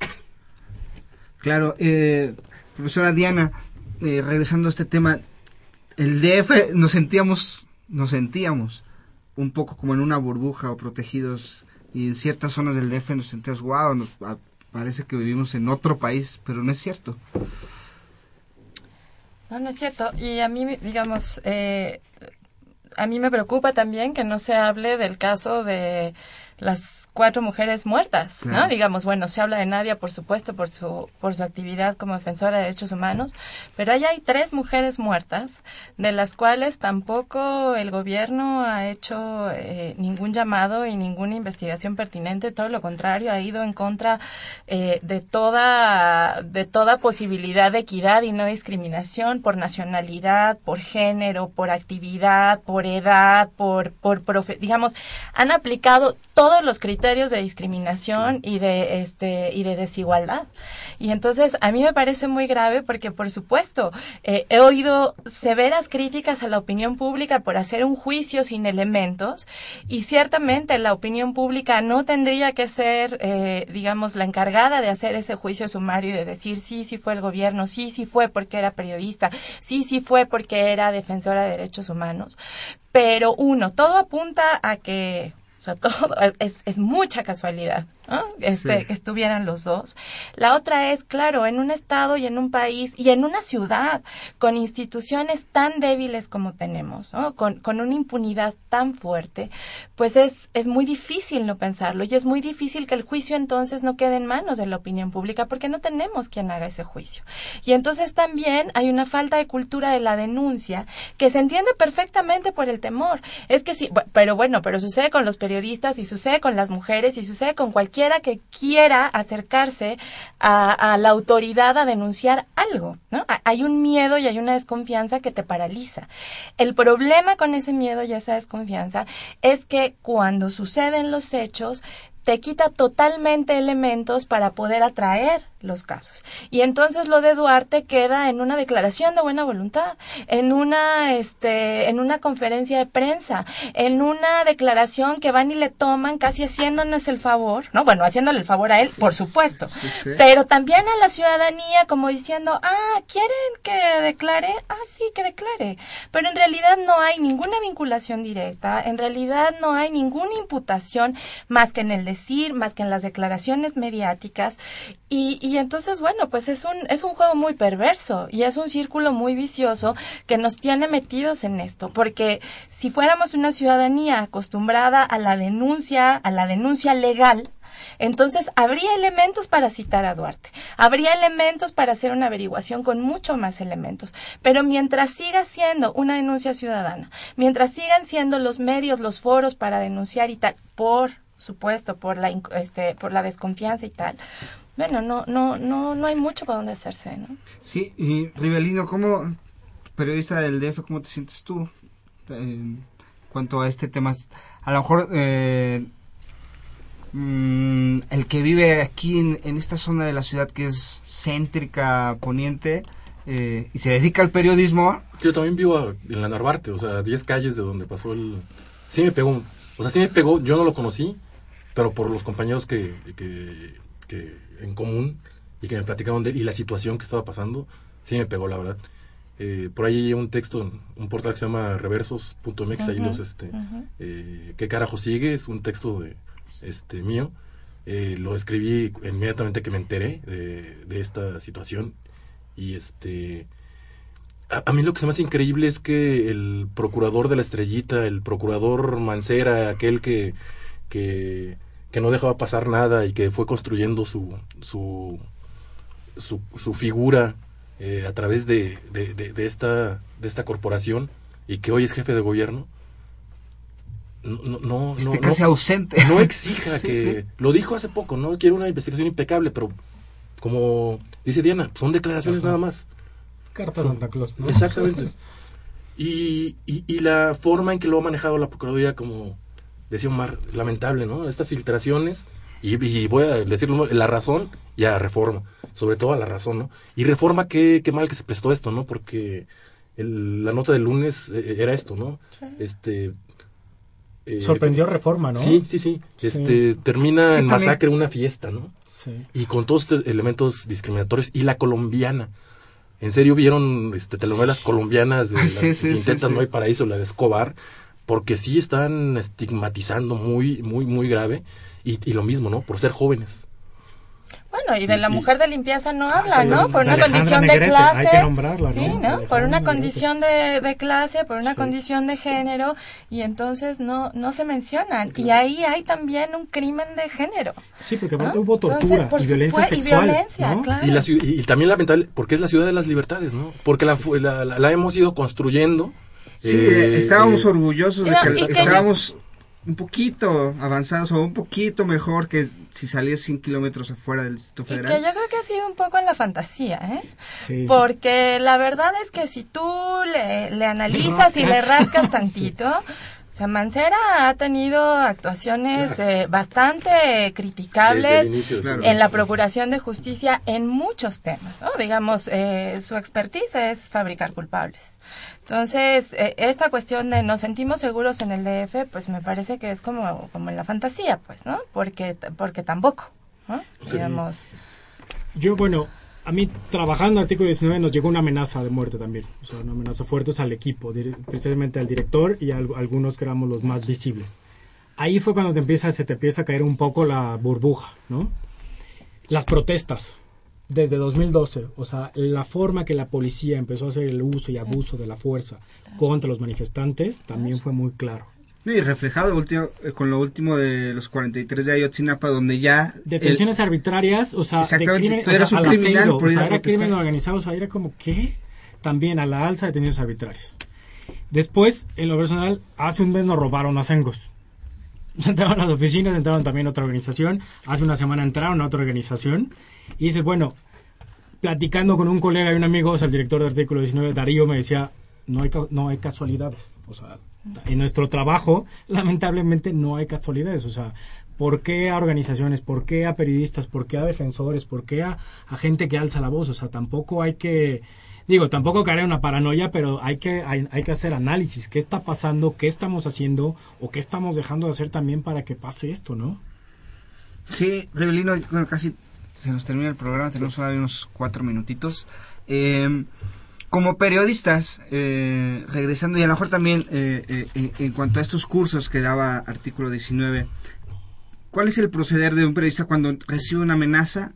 Claro, eh, profesora Diana, eh, regresando a este tema, el DF nos sentíamos, nos sentíamos un poco como en una burbuja o protegidos y en ciertas zonas del DF nos sentimos, wow, nos, parece que vivimos en otro país, pero no es cierto. No, no es cierto. Y a mí, digamos, eh, a mí me preocupa también que no se hable del caso de las cuatro mujeres muertas, claro. ¿no? Digamos, bueno, se habla de Nadia, por supuesto, por su, por su actividad como defensora de derechos humanos, pero ahí hay tres mujeres muertas, de las cuales tampoco el gobierno ha hecho eh, ningún llamado y ninguna investigación pertinente, todo lo contrario, ha ido en contra eh, de toda, de toda posibilidad de equidad y no discriminación por nacionalidad, por género, por actividad, por edad, por, por profe digamos, han aplicado todos los criterios de discriminación y de este y de desigualdad. Y entonces a mí me parece muy grave porque por supuesto eh, he oído severas críticas a la opinión pública por hacer un juicio sin elementos y ciertamente la opinión pública no tendría que ser eh, digamos la encargada de hacer ese juicio sumario y de decir sí sí fue el gobierno sí sí fue porque era periodista sí sí fue porque era defensora de derechos humanos. Pero uno todo apunta a que sea, es, es, mucha casualidad este, que estuvieran los dos. La otra es, claro, en un estado y en un país y en una ciudad con instituciones tan débiles como tenemos, con, con una impunidad tan fuerte, pues es, es muy difícil no pensarlo y es muy difícil que el juicio entonces no quede en manos de la opinión pública porque no tenemos quien haga ese juicio. Y entonces también hay una falta de cultura de la denuncia que se entiende perfectamente por el temor. Es que sí, pero bueno, pero sucede con los periodistas y sucede con las mujeres y sucede con cualquier cualquiera que quiera acercarse a, la autoridad a denunciar algo, ¿no? Hay un miedo y hay una desconfianza que te paraliza. El problema con ese miedo y esa desconfianza es que cuando suceden los hechos, te quita totalmente elementos para poder atraer los casos. Y entonces lo de Duarte queda en una declaración de buena voluntad, en una, este, en una conferencia de prensa, en una declaración que van y le toman casi haciéndonos el favor, ¿no? Bueno, haciéndole el favor a él, por supuesto, pero también a la ciudadanía como diciendo, ah, ¿quieren que declare? Ah, sí, que declare. Pero en realidad no hay ninguna vinculación directa, en realidad no hay ninguna imputación más que en el decir, más que en las declaraciones mediáticas. Y y entonces, bueno, pues es un, es un juego muy perverso y es un círculo muy vicioso que nos tiene metidos en esto, porque si fuéramos una ciudadanía acostumbrada a la denuncia, a la denuncia legal, entonces habría elementos para citar a Duarte, habría elementos para hacer una averiguación con mucho más elementos, pero mientras siga siendo una denuncia ciudadana, mientras sigan siendo los medios, los foros para denunciar y tal, por supuesto, por la, este, por la desconfianza y tal, bueno, no, no, no, no hay mucho para dónde hacerse, ¿no? Sí, y Rivelino, ¿cómo, periodista del DF, cómo te sientes tú en cuanto a este tema? A lo mejor eh, mm, el que vive aquí en, esta zona de la ciudad que es céntrica, poniente, eh, y se dedica al periodismo. Yo también vivo en la Narvarte, o sea, 10 calles de donde pasó el... Sí me pegó, o sea, sí me pegó, yo no lo conocí, pero por los compañeros que, que, que en común y que me platicaron de él y la situación que estaba pasando, sí me pegó, la verdad. Eh, por ahí hay un texto, un portal que se llama reversos.mx, ahí los, este, eh, ¿qué carajo sigue? Es un texto de, este, mío. Eh, lo escribí inmediatamente que me enteré de, esta situación y este... A, mí lo que se me hace increíble es que el procurador de la estrellita, el procurador Mancera, aquel que, que que no dejaba pasar nada y que fue construyendo su, su, su, figura eh, a través de, de, esta, de esta corporación y que hoy es jefe de gobierno, no, no, este casi ausente. No exija que... Lo dijo hace poco, ¿no? Quiere una investigación impecable, pero como dice Diana, son declaraciones nada más. Carta Santa Claus. Exactamente. Y, y, y, la forma en que lo ha manejado la Procuraduría como decía Omar, lamentable, ¿no? Estas filtraciones, y, voy a decirlo, la razón y a reforma, sobre todo a la razón, ¿no? Y reforma, qué, qué mal que se prestó esto, ¿no? Porque la nota del lunes eh, era esto, ¿no? Este... Eh, Sorprendió reforma, ¿no? Sí, sí, sí. Este, termina en masacre una fiesta, ¿no? Sí. Y con todos estos elementos discriminatorios. Y la colombiana. ¿En serio vieron este, telenovelas colombianas de sí, las sí, intentan No hay paraíso, la de Escobar? Porque sí están estigmatizando muy, muy, muy grave. Y, y lo mismo, ¿no? Por ser jóvenes. Bueno, y de la mujer de limpieza no habla, ¿no? Por una condición de clase. Hay que nombrarla, ¿no? Sí, ¿no? Por una condición de, de, clase, por una condición de género, y entonces no no se mencionan. Y ahí hay también un crimen de género. Sí, porque aparte hubo tortura y violencia sexual. Y, violencia, claro. y, la, y, también lamentable, porque es la ciudad de las libertades, ¿no? Porque la, la, la hemos ido construyendo Sí, eh, estábamos eh, orgullosos de que, estábamos un poquito avanzados o un poquito mejor que si salías 100 kilómetros afuera del Distrito Federal. Y que yo creo que ha sido un poco en la fantasía, ¿eh? Sí. Porque la verdad es que si tú le, le analizas y le rascas tantito, O sea, Mancera ha tenido actuaciones eh, bastante criticables en la procuración de justicia en muchos temas. ¿no? Digamos, eh, su expertise es fabricar culpables. Entonces, eh, esta cuestión de nos sentimos seguros en el DF, pues me parece que es como, como en la fantasía, pues, ¿no? Porque, porque tampoco, ¿no? Digamos. Yo, bueno, a mí trabajando en artículo 19 nos llegó una amenaza de muerte también, o sea, una amenaza fuerte al equipo, precisamente al director y a algunos que éramos los más visibles. ahí fue cuando te empieza, se te empieza a caer un poco la burbuja, ¿no? Las protestas desde 2012, o sea, la forma que la policía empezó a hacer el uso y abuso de la fuerza contra los manifestantes también fue muy claro. Y reflejado último, eh, con lo último de los 43 de Ayotzinapa, donde ya... Detenciones arbitrarias, o sea, de crimen, tú eras un criminal por o sea, era crimen organizado, o sea, era como, ¿qué? También a la alza de detenciones arbitrarias. Después, en lo personal, hace un mes nos robaron a Cengos. Entraban a las oficinas, entraron también a otra organización. Hace una semana entraron a otra organización. Y dice, bueno, platicando con un colega y un amigo, o sea, el director de artículo 19, Darío, me decía, no hay, no hay casualidades. O sea, en nuestro trabajo, lamentablemente, no hay casualidades. O sea, ¿por qué a organizaciones? ¿Por qué a periodistas? ¿Por qué a defensores? ¿Por qué a, gente que alza la voz? O sea, tampoco hay que digo, tampoco caer en una paranoia, pero hay que, hay, que hacer análisis. ¿Qué está pasando? ¿Qué estamos haciendo? ¿O qué estamos dejando de hacer también para que pase esto, no? Sí, Rebelino, bueno, casi se nos termina el programa, tenemos ahora unos cuatro minutitos. Eh, como periodistas, eh, regresando y a lo mejor también eh, en cuanto a estos cursos que daba artículo 19, ¿cuál es el proceder de un periodista cuando recibe una amenaza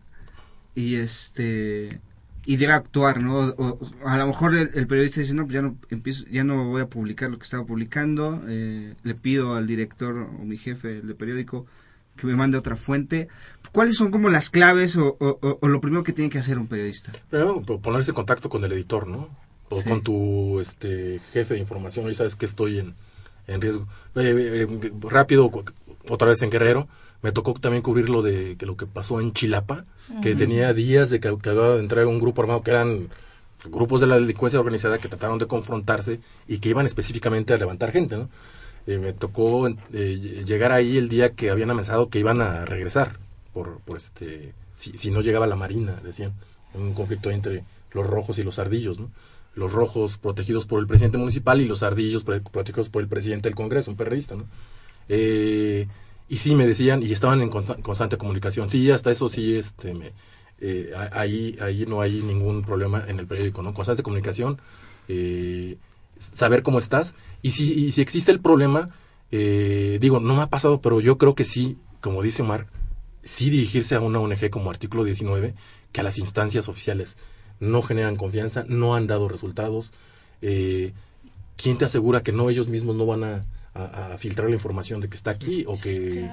y este y debe actuar, ¿no? O, a lo mejor el, periodista dice, no, pues ya no, empiezo, ya no voy a publicar lo que estaba publicando, eh, le pido al director o mi jefe de periódico que me mande otra fuente. ¿Cuáles son como las claves o, lo primero que tiene que hacer un periodista? Primero, ponerse en contacto con el editor, ¿no? O con tu este, jefe de información, hoy sabes que estoy en, en riesgo. Eh, eh, rápido, otra vez en Guerrero, me tocó también cubrir lo de que lo que pasó en Chilapa, que tenía días de que, acababa de entrar un grupo armado que eran grupos de la delincuencia organizada que trataron de confrontarse y que iban específicamente a levantar gente, ¿no? Eh, me tocó eh, llegar ahí el día que habían amenazado que iban a regresar por, por este si, no llegaba la marina, decían, un conflicto entre los rojos y los ardillos, ¿no? Los rojos protegidos por el presidente municipal y los ardillos protegidos por el presidente del Congreso, un periodista, ¿no? Eh, y sí me decían y estaban en constante comunicación sí hasta eso sí este me, ahí ahí no hay ningún problema en el periódico no constante comunicación saber cómo estás y si si existe el problema eh, digo no me ha pasado pero yo creo que sí como dice Omar sí dirigirse a una ONG como artículo 19 que a las instancias oficiales no generan confianza no han dado resultados quién te asegura que no ellos mismos no van a a, filtrar la información de que está aquí o que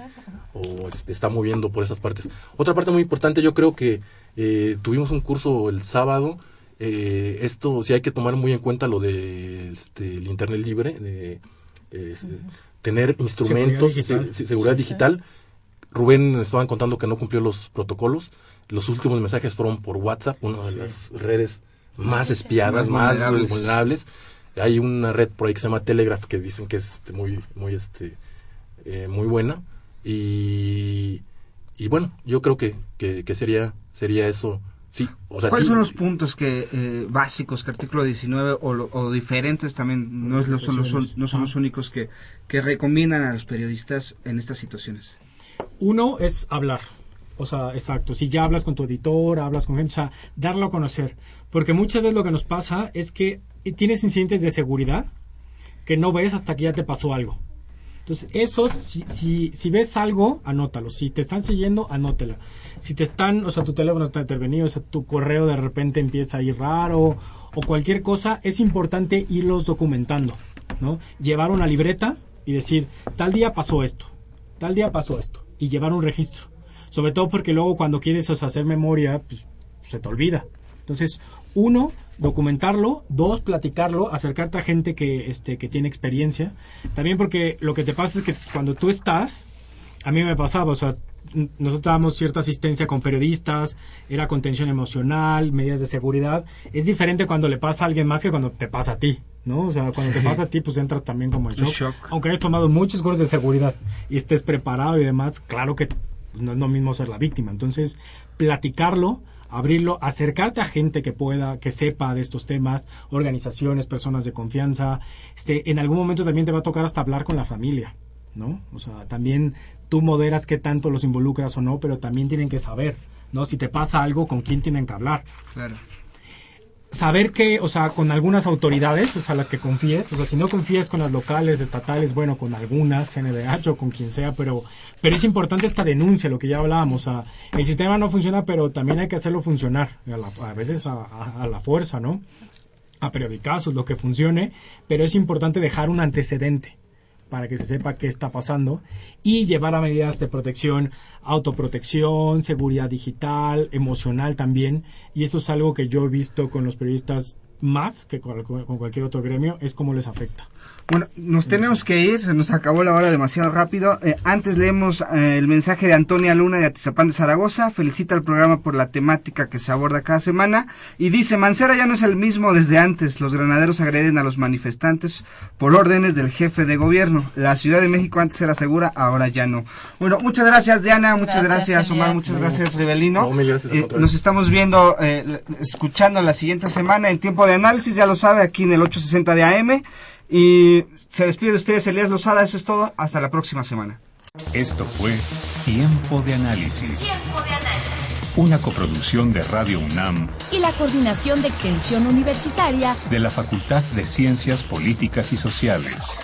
o este, está moviendo por esas partes. Otra parte muy importante, yo creo que eh, tuvimos un curso el sábado. Eh, esto sí hay que tomar muy en cuenta lo de este, el internet libre, de tener instrumentos, seguridad digital. Rubén estaban contando que no cumplió los protocolos. Los últimos mensajes fueron por WhatsApp, una de las redes más espiadas, más vulnerables. hay una red por ahí que se llama Telegraph que dicen que es este, muy muy este eh, muy buena. Y y bueno yo creo que, que, sería sería eso sí o sea, cuáles son los puntos que eh, básicos que artículo 19 o, o diferentes también no es lo, son, los, no son los únicos que que recomiendan a los periodistas en estas situaciones uno es hablar o sea, exacto. Si ya hablas con tu editor, hablas con gente, o sea, darlo a conocer. Porque muchas veces lo que nos pasa es que tienes incidentes de seguridad que no ves hasta que ya te pasó algo. Entonces, esos, si, si, si ves algo, anótalo. Si te están siguiendo, anótela. Si te están, o sea, tu teléfono está intervenido, o sea, tu correo de repente empieza a ir raro, o cualquier cosa, es importante irlos documentando, ¿no? Llevar una libreta y decir, tal día pasó esto, tal día pasó esto, y llevar un registro. Sobre todo porque luego cuando quieres hacer memoria, pues se te olvida. Entonces, uno, documentarlo, dos, platicarlo, acercarte a gente que, este, que tiene experiencia. También porque lo que te pasa es que cuando tú estás, a mí me pasaba, o sea, nosotros dábamos cierta asistencia con periodistas, era contención emocional, medidas de seguridad. Es diferente cuando le pasa a alguien más que cuando te pasa a ti, ¿no? O sea, cuando te pasa a ti, pues entras también como en shock. Aunque hayas tomado muchos cursos de seguridad y estés preparado y demás, claro que no es lo mismo ser la víctima. Entonces, platicarlo, abrirlo, acercarte a gente que pueda, que sepa de estos temas, organizaciones, personas de confianza. Este, en algún momento también te va a tocar hasta hablar con la familia, ¿no? O sea, también tú moderas qué tanto los involucras o no, pero también tienen que saber, ¿no? Si te pasa algo, con quién tienen que hablar. Claro. Saber que, o sea, con algunas autoridades, o sea, las que confíes, o sea, si no confías con las locales, estatales, bueno, con algunas, CNDH o con quien sea, pero, pero es importante esta denuncia, lo que ya hablábamos, o sea, el sistema no funciona, pero también hay que hacerlo funcionar, a, veces a, a, la fuerza, ¿no? A periodicazos, lo que funcione, pero es importante dejar un antecedente para que se sepa qué está pasando y llevar a medidas de protección, autoprotección, seguridad digital, emocional también. Y eso es algo que yo he visto con los periodistas más que con, cualquier otro gremio, es cómo les afecta. Bueno, nos tenemos que ir, se nos acabó la hora demasiado rápido. Eh, antes leemos eh, el mensaje de Antonia Luna de Atizapán de Zaragoza. Felicita al programa por la temática que se aborda cada semana. Y dice, Mancera ya no es el mismo desde antes. Los granaderos agreden a los manifestantes por órdenes del jefe de gobierno. La Ciudad de México antes era segura, ahora ya no. Bueno, muchas gracias Diana, muchas gracias, Omar, muchas gracias Rivelino. Eh, nos estamos viendo, escuchando la siguiente semana en tiempo de análisis, ya lo sabe, aquí en el 860 de AM. Y se despide de ustedes Elías Lozada, eso es todo, hasta la próxima semana. Esto fue Tiempo de Análisis. Tiempo de Análisis. Una coproducción de Radio UNAM y la Coordinación de Extensión Universitaria de la Facultad de Ciencias Políticas y Sociales.